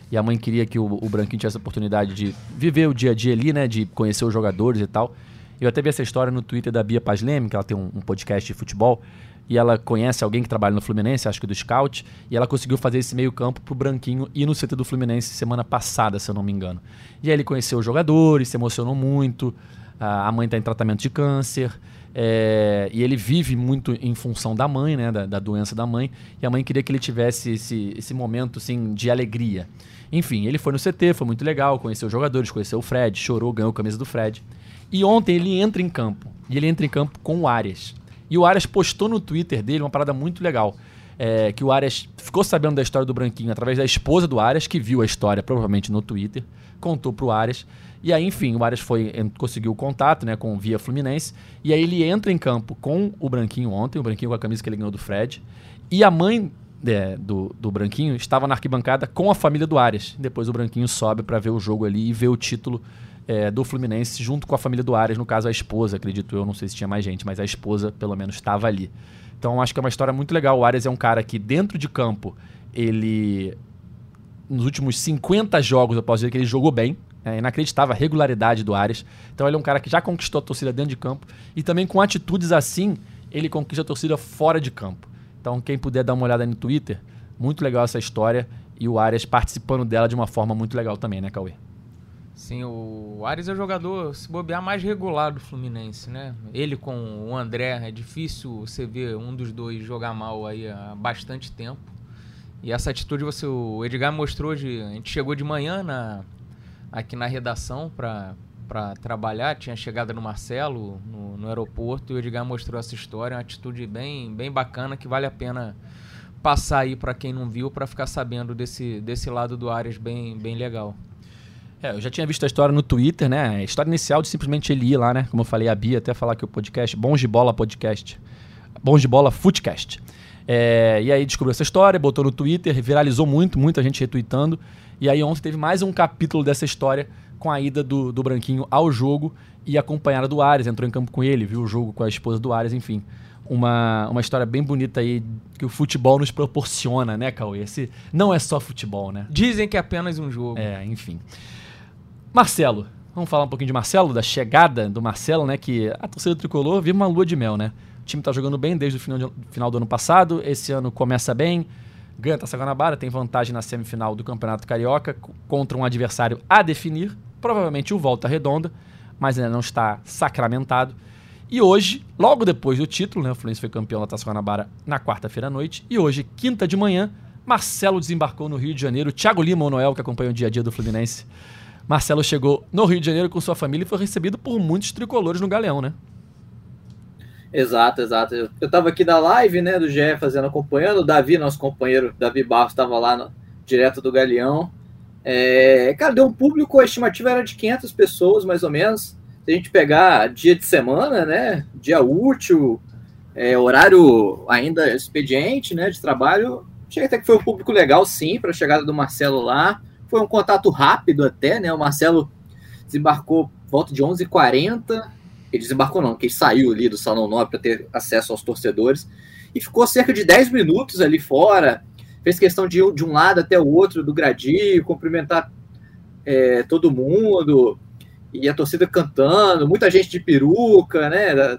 Speaker 1: E a mãe queria que o, o Branquinho tivesse a oportunidade de viver o dia a dia ali, né? De conhecer os jogadores e tal. Eu até vi essa história no Twitter da Bia Paz Leme, que ela tem um, um podcast de futebol. E ela conhece alguém que trabalha no Fluminense, acho que do Scout. E ela conseguiu fazer esse meio campo pro Branquinho ir no CT do Fluminense semana passada, se eu não me engano. E aí ele conheceu os jogadores, se emocionou muito. A mãe tá em tratamento de câncer. É, e ele vive muito em função da mãe, né? Da, da doença da mãe. E a mãe queria que ele tivesse esse, esse momento, assim, de alegria. Enfim, ele foi no CT, foi muito legal, conheceu os jogadores, conheceu o Fred, chorou, ganhou a camisa do Fred. E ontem ele entra em campo. E ele entra em campo com o Arias. E o Arias postou no Twitter dele uma parada muito legal. É, que o Arias ficou sabendo da história do Branquinho através da esposa do Arias, que viu a história provavelmente no Twitter, contou pro Arias. E aí, enfim, o Arias foi, conseguiu o contato né, com Via Fluminense. E aí ele entra em campo com o Branquinho ontem, o Branquinho com a camisa que ele ganhou do Fred. E a mãe é, do, do Branquinho estava na arquibancada com a família do Arias. Depois o Branquinho sobe para ver o jogo ali e ver o título é, do Fluminense junto com a família do Arias, no caso a esposa, acredito eu, não sei se tinha mais gente, mas a esposa pelo menos estava ali. Então acho que é uma história muito legal. O Arias é um cara que dentro de campo, ele nos últimos 50 jogos, eu posso dizer que ele jogou bem. É inacreditável a regularidade do Arias. Então ele é um cara que já conquistou a torcida dentro de campo e também com atitudes assim, ele conquista a torcida fora de campo. Então quem puder dar uma olhada no Twitter, muito legal essa história e o Arias participando dela de uma forma muito legal também, né, Cauê?
Speaker 2: Sim, o Ares é o jogador, se bobear, mais regular do Fluminense, né? Ele com o André, é difícil você ver um dos dois jogar mal aí há bastante tempo. E essa atitude você, o Edgar mostrou de. A gente chegou de manhã na, aqui na redação para para trabalhar, tinha chegada no Marcelo, no, no aeroporto, e o Edgar mostrou essa história, uma atitude bem, bem bacana que vale a pena passar aí para quem não viu, para ficar sabendo desse, desse lado do Arias bem, bem legal.
Speaker 1: É, eu já tinha visto a história no Twitter, né? A história inicial de simplesmente ele ir lá, né? Como eu falei, a Bia até falar que o podcast, Bons de Bola Podcast. Bons de Bola Footcast. É, e aí descobriu essa história, botou no Twitter, viralizou muito, muita gente retweetando. E aí ontem teve mais um capítulo dessa história com a ida do, do Branquinho ao jogo e acompanhada do Ares, entrou em campo com ele, viu o jogo com a esposa do Ares, enfim. Uma, uma história bem bonita aí que o futebol nos proporciona, né, Cauê? Esse não é só futebol, né?
Speaker 2: Dizem que é apenas um jogo.
Speaker 1: É, enfim. Marcelo, vamos falar um pouquinho de Marcelo, da chegada do Marcelo, né? Que a torcida tricolor vive uma lua de mel, né? O time tá jogando bem desde o final, de, final do ano passado, esse ano começa bem, ganha a Taça Guanabara, tem vantagem na semifinal do Campeonato Carioca contra um adversário a definir, provavelmente o Volta Redonda, mas ainda não está sacramentado. E hoje, logo depois do título, né, o Fluminense foi campeão da Taça Guanabara na quarta-feira à noite, e hoje, quinta de manhã, Marcelo desembarcou no Rio de Janeiro, Thiago Lima, o Noel, que acompanha o dia a dia do Fluminense. Marcelo chegou no Rio de Janeiro com sua família e foi recebido por muitos tricolores no Galeão, né?
Speaker 4: Exato, exato. Eu, eu tava aqui na live, né, do GE fazendo, acompanhando. O Davi, nosso companheiro, Davi Barros, estava lá no, direto do Galeão. É, cara, deu um público, a estimativa era de 500 pessoas, mais ou menos. Se a gente pegar dia de semana, né, dia útil, é, horário ainda expediente, né, de trabalho, chega até que foi um público legal, sim, para a chegada do Marcelo lá. Foi um contato rápido até, né, o Marcelo desembarcou volta de 11h40, ele desembarcou não, que ele saiu ali do Salão 9 para ter acesso aos torcedores, e ficou cerca de 10 minutos ali fora, fez questão de ir de um lado até o outro do gradil, cumprimentar é, todo mundo, e a torcida cantando, muita gente de peruca, né?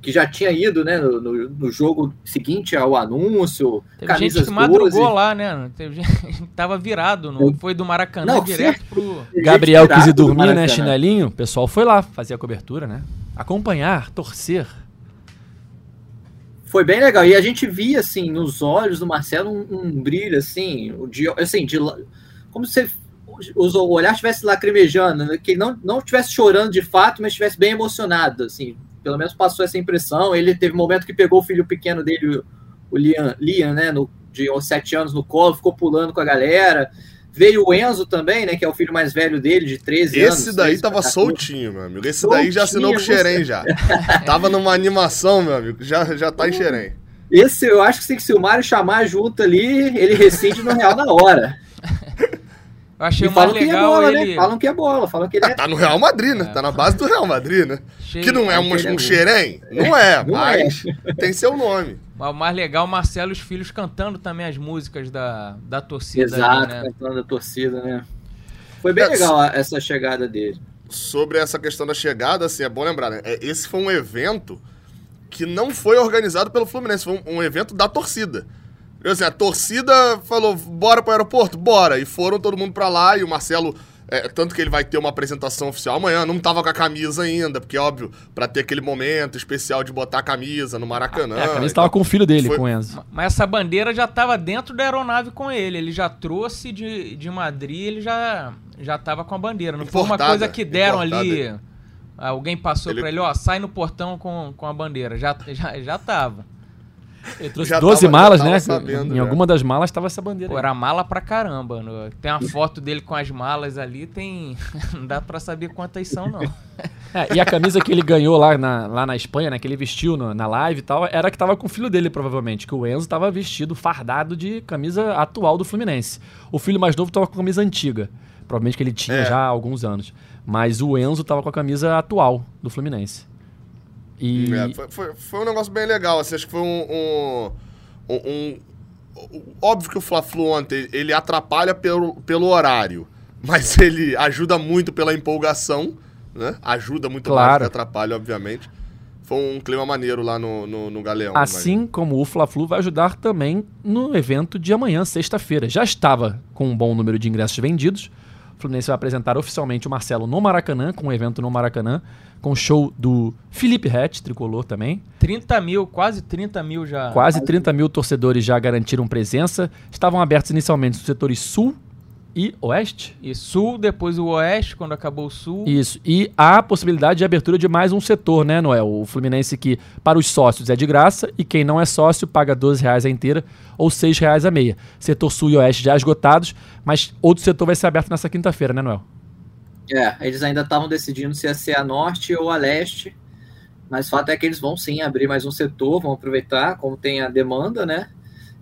Speaker 4: Que já tinha ido né, no, no, jogo seguinte ao anúncio.
Speaker 2: Teve gente que madrugou lá, né? Teve gente tava virado, não foi do Maracanã não, direto pro.
Speaker 1: Gabriel quis ir dormir, né? Chinelinho. O pessoal foi lá fazer a cobertura, né? Acompanhar, torcer
Speaker 4: foi bem legal. E a gente via, assim, nos olhos do Marcelo um, um brilho, assim, de, assim, de, como se o olhar estivesse lacrimejando, né? que ele não, não estivesse chorando de fato, mas estivesse bem emocionado, assim, pelo menos passou essa impressão. Ele teve um momento que pegou o filho pequeno dele, o Liam, Liam né, no, de sete anos no colo, ficou pulando com a galera. Veio o Enzo também, né? Que é o filho mais velho dele, de 13
Speaker 3: Esse
Speaker 4: anos.
Speaker 3: Esse daí tava soltinho, meu amigo. Esse soltinho, daí já assinou com o Xerém já. tava numa animação, meu amigo. Já, já tá em Xerém.
Speaker 4: Esse eu acho que se o Mário chamar junto ali, ele rescinde no Real na hora.
Speaker 2: Eu achei e é legal é bola,
Speaker 4: ele... né? Falam que é bola, falam que ele é...
Speaker 3: Tá no Real Madrid, né? É. Tá na base do Real Madrid, né? Cheio. Que não é um, um xerém? Não é, não mas é. tem seu nome.
Speaker 2: O mais legal, Marcelo e os filhos cantando também as músicas da, da torcida.
Speaker 4: Exato, ali, né? cantando a torcida, né? Foi bem é, legal essa chegada dele.
Speaker 3: Sobre essa questão da chegada, assim, é bom lembrar, né? Esse foi um evento que não foi organizado pelo Fluminense, foi um, um evento da torcida. Assim, a torcida falou, bora pro aeroporto? Bora. E foram todo mundo pra lá e o Marcelo é, tanto que ele vai ter uma apresentação oficial amanhã, não tava com a camisa ainda, porque, óbvio, para ter aquele momento especial de botar a camisa no Maracanã. É,
Speaker 1: a camisa tava com o filho dele, Foi... com o Enzo.
Speaker 2: Mas essa bandeira já tava dentro da aeronave com ele. Ele já trouxe de, de Madrid, ele já, já tava com a bandeira. Não importada, foi uma coisa que deram importada. ali. Alguém passou ele... pra ele, ó, sai no portão com, com a bandeira. Já, já, já tava.
Speaker 1: Ele trouxe já 12 tava, malas, né? Sabendo, em já. alguma das malas estava essa bandeira.
Speaker 2: Pô, era mala pra caramba. Tem uma foto dele com as malas ali, tem. Não dá pra saber quantas são, não.
Speaker 1: É, e a camisa que ele ganhou lá na, lá na Espanha, né? Que ele vestiu no, na live e tal, era que tava com o filho dele, provavelmente. Que o Enzo tava vestido, fardado de camisa atual do Fluminense. O filho mais novo tava com a camisa antiga. Provavelmente que ele tinha é. já há alguns anos. Mas o Enzo tava com a camisa atual do Fluminense.
Speaker 3: E... É, foi, foi, foi, um negócio bem legal, assim, acho que foi um, um, um, óbvio que o Fla-Flu ontem, ele atrapalha pelo, pelo horário, mas ele ajuda muito pela empolgação, né? Ajuda muito claro. mais que atrapalha, obviamente. Foi um clima maneiro lá no, no, no Galeão.
Speaker 1: Assim como o Fla-Flu vai ajudar também no evento de amanhã, sexta-feira. Já estava com um bom número de ingressos vendidos, o Fluminense vai apresentar oficialmente o Marcelo no Maracanã, com um evento no Maracanã, com show do Felipe Rett, tricolor também.
Speaker 2: 30 mil, quase 30 mil já.
Speaker 1: Quase 30 mil torcedores já garantiram presença. Estavam abertos inicialmente os setores sul e oeste?
Speaker 2: E sul, depois o oeste, quando acabou o sul.
Speaker 1: Isso. E há possibilidade de abertura de mais um setor, né, Noel? O Fluminense que para os sócios é de graça e quem não é sócio paga 12 reais a inteira ou 6 reais a meia. Setor sul e oeste já esgotados, mas outro setor vai ser aberto nessa quinta-feira, né, Noel?
Speaker 4: É, eles ainda estavam decidindo se ia ser a norte ou a leste. Mas o fato é que eles vão sim abrir mais um setor, vão aproveitar como tem a demanda, né?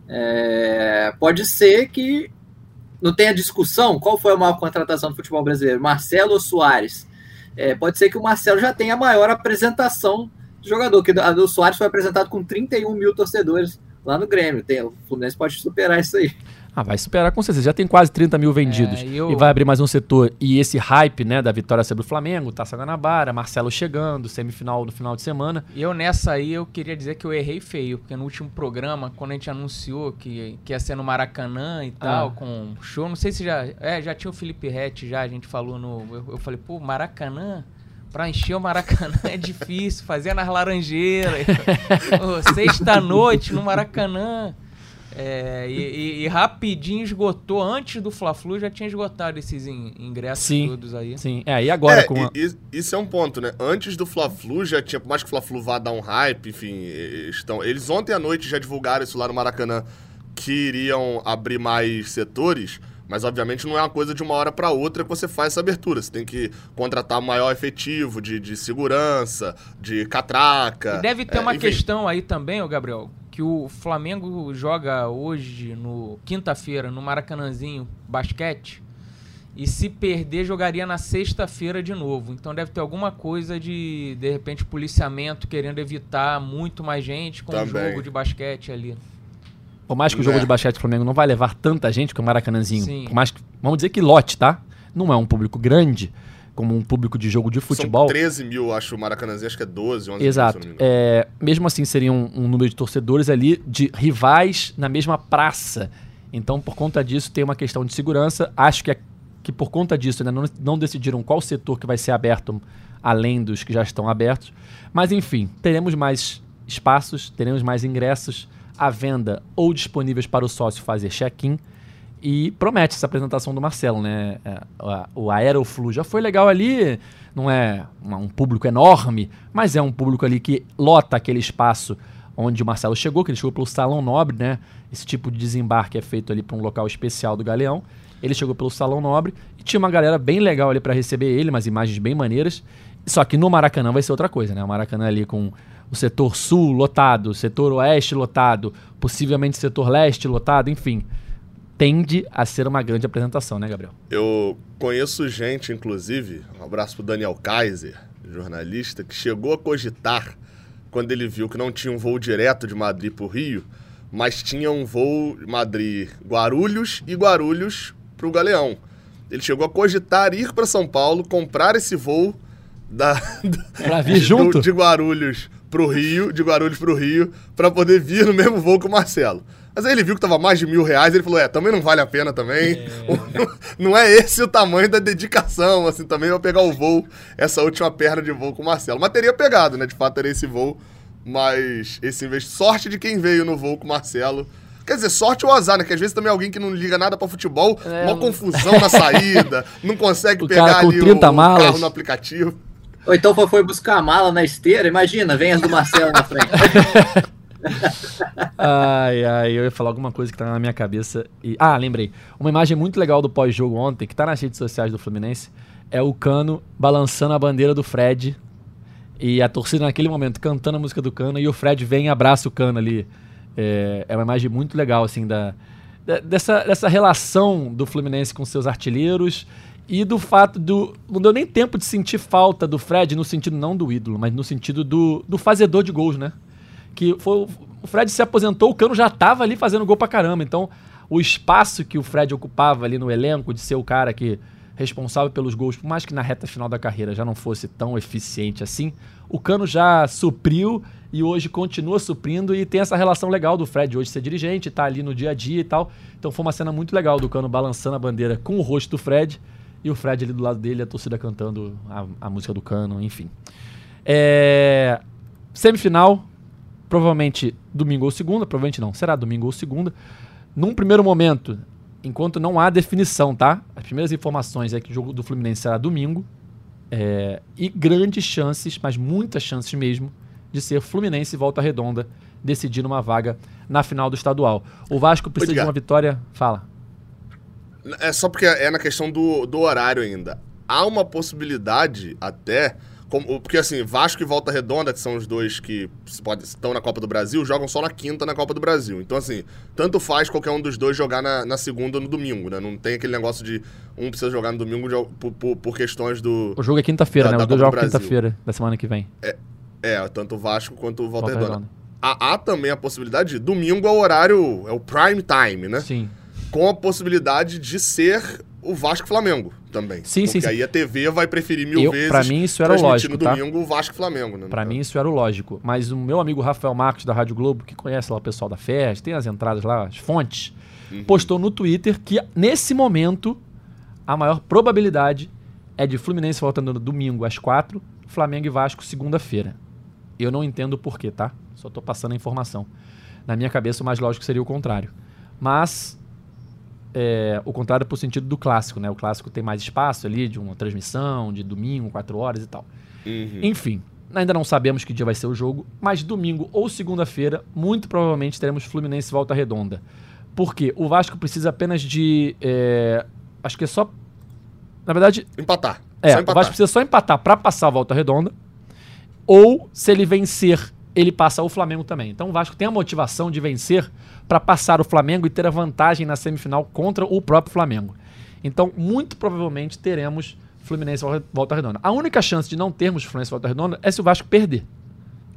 Speaker 4: É, pode ser que não tenha discussão qual foi a maior contratação do futebol brasileiro, Marcelo ou Soares. É, pode ser que o Marcelo já tenha a maior apresentação do jogador, que do Soares foi apresentado com 31 mil torcedores lá no Grêmio. Tem, o Fluminense pode superar isso aí.
Speaker 1: Ah, vai superar com certeza. Já tem quase 30 mil vendidos.
Speaker 2: É,
Speaker 1: e,
Speaker 2: eu-
Speaker 1: vai abrir mais um setor. E esse hype, né, da vitória sobre o Flamengo, Taça Guanabara, Marcelo chegando, semifinal no final de semana.
Speaker 2: E eu nessa aí eu queria dizer que eu errei feio, porque no último programa, quando a gente anunciou que, que ia ser no Maracanã e tal,
Speaker 1: Ah.
Speaker 2: com show, não sei se já. É, já tinha o Felipe Rett, já, a gente falou no. Eu, eu falei, pô, Maracanã? Pra encher o Maracanã é difícil, fazia nas Laranjeiras. Sexta-noite no Maracanã. É, e, e- e rapidinho esgotou, antes do Fla-Flu já tinha esgotado esses in- ingressos
Speaker 1: Sim.
Speaker 2: todos aí.
Speaker 1: Sim, é, e agora
Speaker 3: É,
Speaker 1: com a...
Speaker 3: e- isso é um ponto, né? Antes do Fla-Flu já tinha, por mais que o Fla-Flu vá dar um hype, enfim, eles estão, eles ontem à noite já divulgaram isso lá no Maracanã que iriam abrir mais setores, mas obviamente não é uma coisa de uma hora para outra que você faz essa abertura. Você tem que contratar maior efetivo de, de segurança, de catraca.
Speaker 2: E deve ter
Speaker 3: é,
Speaker 2: uma
Speaker 3: enfim.
Speaker 2: questão aí também, ô Gabriel, que o Flamengo joga hoje, no quinta-feira, no Maracanãzinho, basquete. E se perder, jogaria na sexta-feira de novo. Então deve ter alguma coisa de, de repente, policiamento querendo evitar muito mais gente com o
Speaker 3: Também.
Speaker 2: jogo de basquete ali.
Speaker 1: Por mais que o jogo
Speaker 3: É.
Speaker 1: de basquete do Flamengo não vai levar tanta gente que o Maracanãzinho.
Speaker 2: Sim.
Speaker 1: Por mais que, vamos dizer que lote, tá? Não é um público grande, como um público de jogo de futebol.
Speaker 3: São 13 mil, acho, o Maracanãzinho, acho que é 12, 11
Speaker 1: Exato.
Speaker 3: mil.
Speaker 1: É, mesmo assim, seria um, um número de torcedores ali de rivais na mesma praça. Então, por conta disso, tem uma questão de segurança. Acho que, é- que por conta disso ainda não, não decidiram qual setor que vai ser aberto além dos que já estão abertos. Mas, enfim, teremos mais espaços, teremos mais ingressos à venda ou disponíveis para o sócio fazer check-in. E promete essa apresentação do Marcelo, né? É, O Aeroflu já foi legal ali, não é um público enorme, mas é um público ali que lota aquele espaço onde o Marcelo chegou, que ele chegou pelo Salão Nobre, né? Esse tipo de desembarque é feito ali para um local especial do Galeão. Ele chegou pelo Salão Nobre e tinha uma galera bem legal ali para receber ele, umas imagens bem maneiras. Só que no Maracanã vai ser outra coisa, né? O Maracanã ali com o setor sul lotado, o setor oeste lotado, possivelmente o setor leste lotado, enfim tende a ser uma grande apresentação, né, Gabriel?
Speaker 3: Eu conheço gente, inclusive, um abraço pro Daniel Kaiser, jornalista, que chegou a cogitar quando ele viu que não tinha um voo direto de Madrid pro Rio, mas tinha um voo Madrid-Guarulhos e Guarulhos pro Galeão. Ele chegou a cogitar ir para São Paulo, comprar esse voo da,
Speaker 1: Pra vir junto?
Speaker 3: do- de Guarulhos pro Rio, de Guarulhos pro Rio, pra poder vir no mesmo voo que o Marcelo. Mas aí ele viu que tava mais de mil reais, ele falou, é, também não vale a pena também. não é esse o tamanho da dedicação, assim, também eu pegar o voo, essa última perna de voo com o Marcelo. Mas teria pegado, né? De fato, teria esse voo. Mas esse investe sorte de quem veio no voo com o Marcelo. Quer dizer, sorte ou azar, né? Que às vezes também é alguém que não liga nada pra futebol,
Speaker 1: É,
Speaker 3: uma confusão na saída, não consegue
Speaker 1: O
Speaker 3: pegar ali
Speaker 1: 30
Speaker 3: o
Speaker 1: malas.
Speaker 3: carro no aplicativo.
Speaker 4: Ou então foi, foi buscar a mala na esteira, imagina, vem as do Marcelo na frente.
Speaker 1: Ai, ai, eu ia falar alguma coisa que tá na minha cabeça. E... Ah, lembrei. Uma imagem muito legal do pós-jogo ontem, que tá nas redes sociais do Fluminense, é o Cano balançando a bandeira do Fred. E a torcida naquele momento cantando a música do Cano, e o Fred vem e abraça o Cano ali. É, é uma imagem muito legal, assim, da, dessa, dessa relação do Fluminense com seus artilheiros e do fato do. Não deu nem tempo de sentir falta do Fred, no sentido não do ídolo, mas no sentido do, do fazedor de gols, né? Que foi o- Fred se aposentou, o Cano já tava ali fazendo gol pra caramba. Então, o espaço que o Fred ocupava ali no elenco de ser o cara que responsável pelos gols, por mais que na reta final da carreira já não fosse tão eficiente assim, o Cano já supriu e hoje continua suprindo e tem essa relação legal do Fred hoje ser dirigente, tá ali no dia a dia e tal. Então foi uma cena muito legal do Cano balançando a bandeira com o rosto do Fred e o Fred ali do lado dele, a torcida cantando a, a música do Cano, enfim. É, semifinal, provavelmente domingo ou segunda, provavelmente não, será domingo ou segunda. Num primeiro momento, enquanto não há definição, tá? As primeiras informações é que o jogo do Fluminense será domingo. é, e grandes chances, mas muitas chances mesmo, de ser Fluminense e Volta Redonda decidindo uma vaga na final do estadual. O Vasco precisa de uma vitória. Fala.
Speaker 3: É só porque é na questão do, do horário ainda. Há uma possibilidade, até, como- porque assim, Vasco e Volta Redonda, que são os dois que se pode- estão na Copa do Brasil, jogam só na quinta na Copa do Brasil. Então, assim, tanto faz qualquer um dos dois jogar na, na segunda ou no domingo, né? Não tem aquele negócio de um precisa jogar no domingo de- por, por- por questões do.
Speaker 1: O jogo é quinta-feira, né? Os dois jogam quinta-feira da semana que vem.
Speaker 3: É, tanto o Vasco quanto Volta,
Speaker 1: Volta
Speaker 3: Redonda.
Speaker 1: Redonda.
Speaker 3: Há, há também a possibilidade de domingo é o horário, é o prime time, né?
Speaker 1: Sim.
Speaker 3: Com a possibilidade de ser o Vasco Flamengo também.
Speaker 1: Sim, sim,
Speaker 3: Porque
Speaker 1: sim.
Speaker 3: aí a TV vai preferir mil
Speaker 1: Eu-
Speaker 3: vezes.
Speaker 1: pra mim isso era o lógico,
Speaker 3: no
Speaker 1: tá?
Speaker 3: domingo o Vasco e Flamengo, né?
Speaker 1: Pra mim isso era o lógico. Mas o meu amigo Rafael Marques da Rádio Globo, que conhece lá o pessoal da festa, tem as entradas lá, as fontes,
Speaker 3: Uhum.
Speaker 1: postou no Twitter que nesse momento a maior probabilidade é de Fluminense voltando no domingo às quatro, Flamengo e Vasco segunda-feira. Eu não entendo o porquê, tá? Só tô passando a informação. Na minha cabeça o mais lógico seria o contrário. Mas é, o contrário pro sentido do clássico, né? O clássico tem mais espaço ali de uma transmissão, de domingo, quatro horas e tal.
Speaker 3: Uhum.
Speaker 1: Enfim, ainda não sabemos que dia vai ser o jogo, mas domingo ou segunda-feira, muito provavelmente teremos Fluminense Volta Redonda. Porque o Vasco precisa apenas de. é, acho que é só. Na verdade,
Speaker 3: Empatar.
Speaker 1: é,
Speaker 3: Só
Speaker 1: o
Speaker 3: empatar.
Speaker 1: Vasco precisa só empatar pra passar a Volta Redonda. Ou, se ele vencer, ele passa o Flamengo também. Então o Vasco tem a motivação de vencer pra passar o Flamengo e ter a vantagem na semifinal contra o próprio Flamengo. Então, muito provavelmente teremos Fluminense Volta Redonda. A única chance de não termos Fluminense Volta Redonda é se o Vasco perder.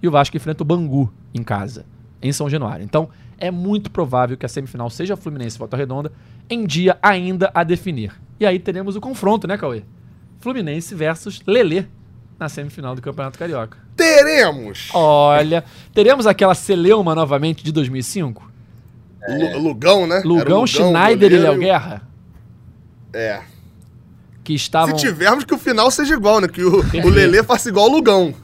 Speaker 1: E o Vasco enfrenta o Bangu em casa, em São Januário. Então, é muito provável que a semifinal seja Fluminense Volta Redonda em dia ainda a definir. E aí teremos o confronto, né, Cauê? Fluminense versus Lelê na semifinal do Campeonato Carioca.
Speaker 3: Teremos!
Speaker 1: Olha, teremos aquela Celeuma novamente de 2005?
Speaker 3: Lu- Lugão, né? Era o
Speaker 1: Lugão, Schneider e
Speaker 3: goleiro
Speaker 1: Léo
Speaker 3: o-
Speaker 1: Guerra?
Speaker 3: É.
Speaker 1: Que estavam...
Speaker 3: Se tivermos que o final seja igual, né? Que o, o Lelê faça igual o Lugão.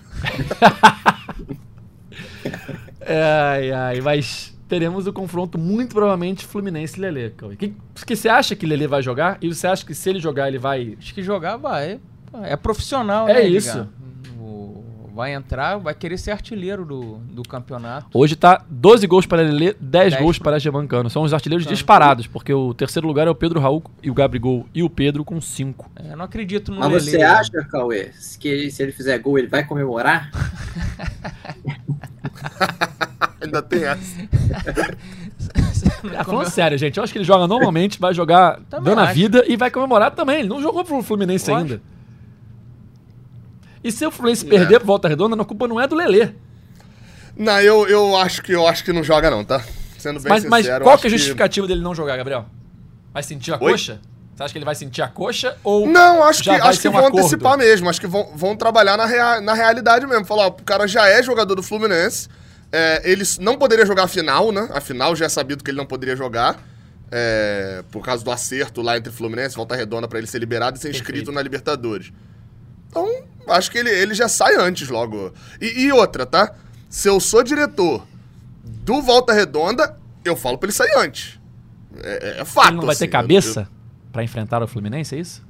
Speaker 1: Ai, ai, mas teremos o confronto muito provavelmente Fluminense e Lelê, Cauê. Que, que você acha que Lelê vai jogar? E você acha que se ele jogar, ele vai...
Speaker 2: Acho que jogar vai. É profissional,
Speaker 1: É
Speaker 2: né?
Speaker 1: isso.
Speaker 2: Edgar? Vai entrar, vai querer ser artilheiro do, do campeonato.
Speaker 1: Hoje tá 12 gols para Lelê, 10
Speaker 2: 10
Speaker 1: gols
Speaker 2: pro-
Speaker 1: para Germancano. São os artilheiros
Speaker 2: Então.
Speaker 1: disparados, porque o terceiro lugar é o Pedro Raul e o Gabigol e o Pedro com 5.
Speaker 2: É, eu não acredito no
Speaker 4: Mas
Speaker 2: Lelê.
Speaker 4: você acha, Cauê, que ele- se ele fizer gol, ele vai comemorar?
Speaker 3: Ainda tem essa.
Speaker 1: Ah, falando sério, gente, eu acho que ele joga normalmente, vai jogar
Speaker 2: Também
Speaker 1: dando a
Speaker 2: acho.
Speaker 1: vida e vai comemorar também. Ele não jogou pro Fluminense
Speaker 2: Lógico.
Speaker 1: ainda. E se o Fluminense
Speaker 3: É.
Speaker 1: perder pro Volta Redonda, a culpa não é do Lelê.
Speaker 3: Não, eu, eu acho que eu acho que não joga, não, tá? Sendo bem
Speaker 1: Mas, mas
Speaker 3: sincero. eu
Speaker 1: qual que é a justificativa dele não jogar, Gabriel? Vai sentir a
Speaker 3: Oi?
Speaker 1: coxa? Você acha que ele vai sentir a coxa ou
Speaker 3: Não, acho que, acho
Speaker 1: ser
Speaker 3: que
Speaker 1: um
Speaker 3: vão
Speaker 1: acordo?
Speaker 3: antecipar mesmo. Acho que vão, vão trabalhar na, rea- na realidade mesmo. Falar, ó, o cara já é jogador do Fluminense. É, ele não poderia jogar a final, né? A final já é sabido que ele não poderia jogar. é, por causa do acerto lá entre Fluminense e Volta Redonda pra ele ser liberado e ser inscrito
Speaker 1: Perfeito.
Speaker 3: na Libertadores. Então, acho que ele, ele já sai antes logo. E, e outra, tá? Se eu sou diretor do Volta Redonda, eu falo pra ele sair antes. É, é fato.
Speaker 1: ele não vai ter
Speaker 3: assim.
Speaker 1: cabeça pra enfrentar o Fluminense, é isso?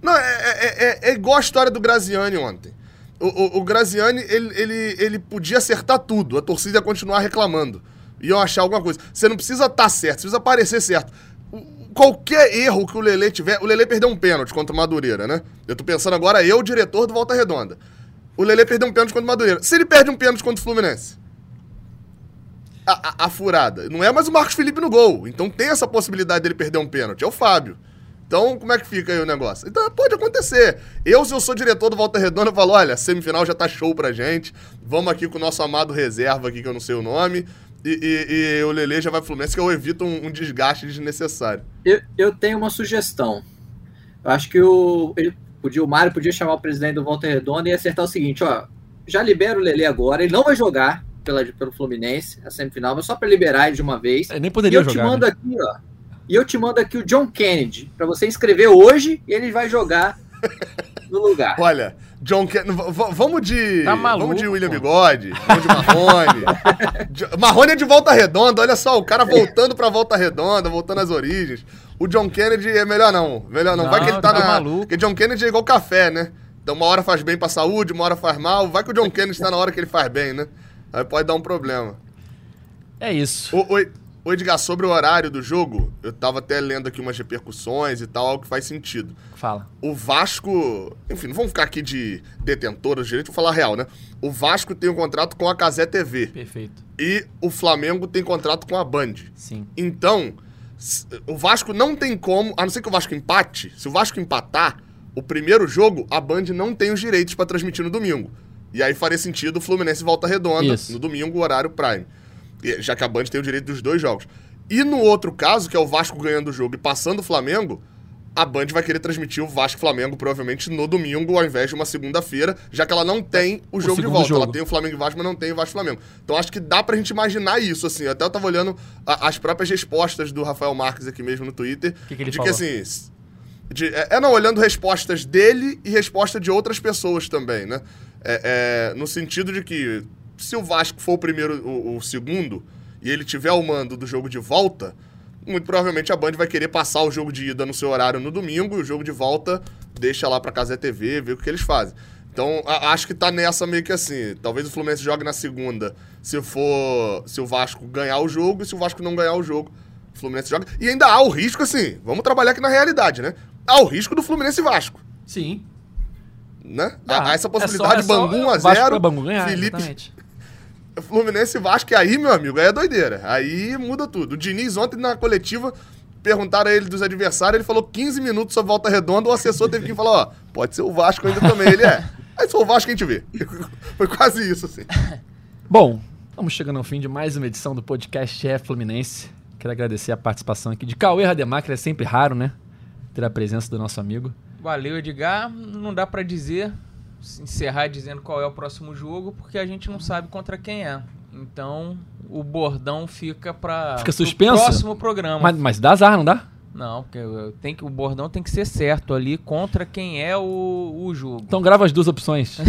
Speaker 3: Não, é, é- é- é igual a história do Graziani ontem. O, o, o Graziani, ele, ele, ele podia acertar tudo, a torcida ia continuar reclamando. Iam achar alguma coisa. Você não precisa estar certo, você precisa parecer certo. Qualquer erro que o Lele tiver. O Lele perdeu um pênalti contra o Madureira, né? Eu tô pensando agora, eu, diretor do Volta Redonda. O Lele perdeu um pênalti contra o Madureira. Se ele perde um pênalti contra o Fluminense, a, a- a furada. Não é mais o Marcos Felipe no gol. Então tem essa possibilidade dele perder um pênalti. É o Fábio. Então, como é que fica aí o negócio? Então, pode acontecer. Eu, se eu sou diretor do Volta Redonda, eu falo, olha, semifinal já tá show pra gente. Vamos aqui com o nosso amado reserva aqui, que eu não sei o nome. E, e- e o Lele já vai pro Fluminense, que eu evito um, um desgaste desnecessário.
Speaker 4: Eu, eu tenho uma sugestão. Eu acho que o, ele podia, o Mário podia chamar o presidente do Volta Redonda e acertar o seguinte: ó, já libera o Lele agora, ele não vai jogar pela, pelo Fluminense, a semifinal, mas só para liberar ele de uma vez.
Speaker 1: Ele nem
Speaker 4: E
Speaker 1: poderia
Speaker 4: eu te
Speaker 1: jogar.
Speaker 4: mando
Speaker 1: né?
Speaker 4: aqui, ó. E eu te mando aqui o John Kennedy, para você inscrever hoje e ele vai jogar no lugar.
Speaker 3: Olha, John Ken... v- v- Vamos de.
Speaker 2: Tá maluco,
Speaker 3: vamos de William
Speaker 2: pô.
Speaker 3: Bigode, vamos de Marrone. Marrone é de volta redonda, olha só, o cara voltando pra volta redonda, voltando às origens. O John Kennedy é melhor não. Melhor não. Vai que
Speaker 2: Não,
Speaker 3: ele tá,
Speaker 2: tá
Speaker 3: na.
Speaker 2: maluco.
Speaker 3: Porque John Kennedy é igual café, né? Então uma hora faz bem pra saúde, uma hora faz mal. Vai que o John Kennedy tá na hora que ele faz bem, né? Aí pode dar um problema.
Speaker 1: É isso.
Speaker 3: O- oi. Ô Edgar, sobre o horário do jogo, eu tava até lendo aqui umas repercussões e tal, algo que faz sentido.
Speaker 1: Fala.
Speaker 3: O Vasco, enfim, não vamos ficar aqui de detentora de direito, vou falar a real, né? O Vasco tem um contrato com a Casé TV
Speaker 1: Perfeito.
Speaker 3: e o Flamengo tem contrato com a Band.
Speaker 1: Sim.
Speaker 3: Então, o Vasco não tem como, a não ser que o Vasco empate, se o Vasco empatar, o primeiro jogo, a Band não tem os direitos pra transmitir no domingo. E aí faria sentido o Fluminense Volta Redonda
Speaker 1: Isso.
Speaker 3: no domingo, horário prime. Já que a Band tem o direito dos dois jogos. E no outro caso, que é o Vasco ganhando o jogo e passando o Flamengo, a Band vai querer transmitir o Vasco Flamengo provavelmente no domingo, ao invés de uma segunda-feira, já que ela não tem o jogo de
Speaker 1: segundo
Speaker 3: volta.
Speaker 1: jogo.
Speaker 3: Ela tem o Flamengo e Vasco, mas não tem o Vasco Flamengo. Então acho que dá pra gente imaginar isso, assim. Até eu tava olhando a- as próprias respostas do Rafael Marques aqui mesmo no Twitter.
Speaker 1: Que que ele
Speaker 3: de
Speaker 1: falou?
Speaker 3: que assim. de- é, é, não, olhando respostas dele e resposta de outras pessoas também, né? É, é, no sentido de que se o Vasco for o primeiro, o, o segundo, e ele tiver o mando do jogo de volta, muito provavelmente a Band vai querer passar o jogo de ida no seu horário no domingo e o jogo de volta deixa lá pra Casé TV, ver o que eles fazem. Então, a- acho que tá nessa meio que assim. Talvez o Fluminense jogue na segunda, se for. Se o Vasco ganhar o jogo, e se o Vasco não ganhar o jogo, o Fluminense joga. E ainda há o risco, assim, vamos trabalhar aqui na realidade, né? Há o risco do Fluminense e Vasco,
Speaker 1: Sim.
Speaker 3: né?
Speaker 1: Ah,
Speaker 3: há essa
Speaker 1: é
Speaker 3: possibilidade,
Speaker 1: só- é só
Speaker 3: Bangu
Speaker 1: o
Speaker 3: 1 a
Speaker 1: Vasco
Speaker 3: 0
Speaker 1: pra Bangu ganhar,
Speaker 3: Felipe
Speaker 1: exatamente.
Speaker 3: Fluminense e Vasco, e aí, meu amigo, aí é doideira. Aí muda tudo. O Diniz, ontem na coletiva, perguntaram a ele dos adversários, ele falou 15 minutos sobre volta redonda, o assessor teve que falar, ó, pode ser o Vasco ainda também. Ele é. Aí se for o Vasco, a gente vê. Foi quase isso, assim.
Speaker 1: Bom, estamos chegando ao fim de mais uma edição do podcast É Fluminense. Quero agradecer a participação aqui de Cauê Rademacher, é sempre raro, né? Ter a presença do nosso amigo.
Speaker 2: Valeu, Edgar. Não dá pra dizer, encerrar dizendo qual é o próximo jogo, porque a gente não sabe contra quem é. Então, o bordão fica para
Speaker 1: Fica suspenso?
Speaker 2: próximo programa.
Speaker 1: Mas, mas dá azar, não dá?
Speaker 2: Não, porque eu- tem que, o bordão tem que ser certo ali contra quem é o, o jogo.
Speaker 1: Então grava as duas opções.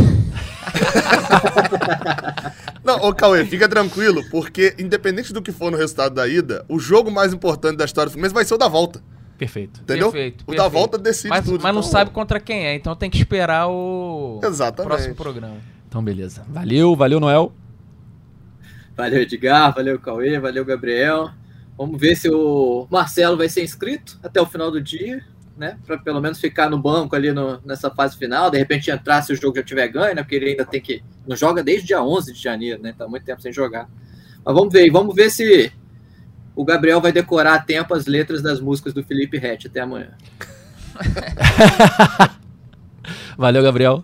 Speaker 3: Não, ô Cauê, fica tranquilo, porque independente do que for no resultado da ida, o jogo mais importante da história do Fluminense vai ser o da volta.
Speaker 1: Perfeito.
Speaker 3: Entendeu?
Speaker 2: Perfeito,
Speaker 3: o da
Speaker 2: perfeito.
Speaker 3: volta decide
Speaker 2: mas,
Speaker 3: tudo.
Speaker 2: mas não
Speaker 3: então-
Speaker 2: sabe contra quem é, então tem que esperar o
Speaker 3: Exatamente.
Speaker 2: próximo programa.
Speaker 1: Então, beleza. Valeu, valeu, Noel.
Speaker 4: Valeu, Edgar, valeu, Cauê, valeu, Gabriel. Vamos ver se o Marcelo vai ser inscrito até o final do dia, né? Para pelo menos ficar no banco ali no- nessa fase final. De repente entrar se o jogo já tiver ganho, né? Porque ele ainda tem que. Não joga desde dia 11 de janeiro, né? Tá muito tempo sem jogar. Mas vamos ver, vamos ver se o Gabriel vai decorar a tempo as letras das músicas do Felipe Rett até amanhã.
Speaker 1: Valeu, Gabriel.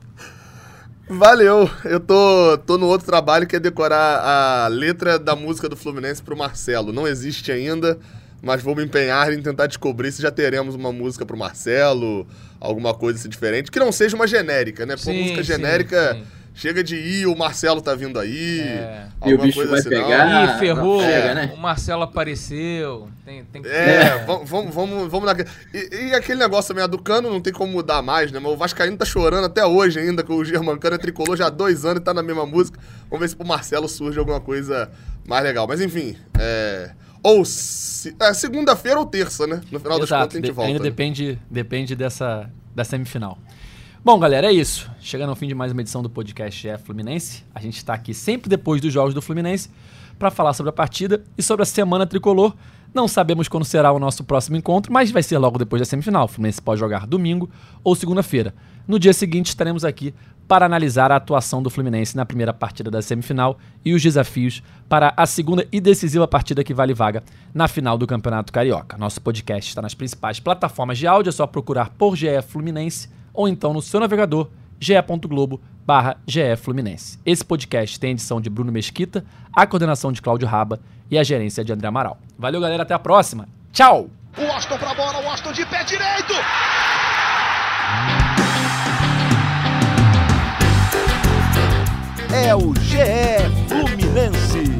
Speaker 3: Valeu. Eu tô, tô no outro trabalho que é decorar a letra da música do Fluminense pro Marcelo. Não existe ainda, mas vou me empenhar em tentar descobrir se já teremos uma música pro Marcelo, alguma coisa assim diferente. Que não seja uma genérica, né? Pô,
Speaker 2: Sim,
Speaker 3: música
Speaker 2: sim,
Speaker 3: genérica
Speaker 2: sim.
Speaker 3: Chega de ir, o Marcelo tá vindo aí.
Speaker 2: É.
Speaker 4: E o
Speaker 3: alguma
Speaker 4: bicho
Speaker 3: coisa
Speaker 4: vai
Speaker 3: assim, não.
Speaker 4: pegar.
Speaker 2: Ih, ferrou,
Speaker 4: pega, né?
Speaker 2: o Marcelo apareceu. Tem, tem que
Speaker 3: É, vamos, vamos, vamos, vamos naquele. E, e aquele negócio também, a do Cano não tem como mudar mais, né? Mas o Vascaíno tá chorando até hoje ainda, com o Germancano é tricolor já há dois anos e tá na mesma música. Vamos ver se pro Marcelo surge alguma coisa mais legal. Mas enfim, é. Ou se, é, segunda-feira ou terça, né? No final das
Speaker 1: Exato.
Speaker 3: contas a gente volta.
Speaker 1: ainda
Speaker 3: né?
Speaker 1: depende, depende dessa da semifinal. Bom, galera, é isso. Chegando ao fim de mais uma edição do podcast é Fluminense. A gente está aqui sempre depois dos jogos do Fluminense para falar sobre a partida e sobre a semana tricolor. Não sabemos quando será o nosso próximo encontro, mas vai ser logo depois da semifinal. O Fluminense pode jogar domingo ou segunda-feira. No dia seguinte estaremos aqui para analisar a atuação do Fluminense na primeira partida da semifinal e os desafios para a segunda e decisiva partida que vale vaga na final do Campeonato Carioca. Nosso podcast está nas principais plataformas de áudio, é só procurar por GE Fluminense ou então no seu navegador ge.globo barra GE Fluminense. Esse podcast tem a edição de Bruno Mesquita, a coordenação de Cláudio Raba e a gerência de André Amaral. Valeu, galera, até a próxima. Tchau!
Speaker 5: O Austin pra bola, o Austin de pé direito.
Speaker 6: É o GE Fluminense.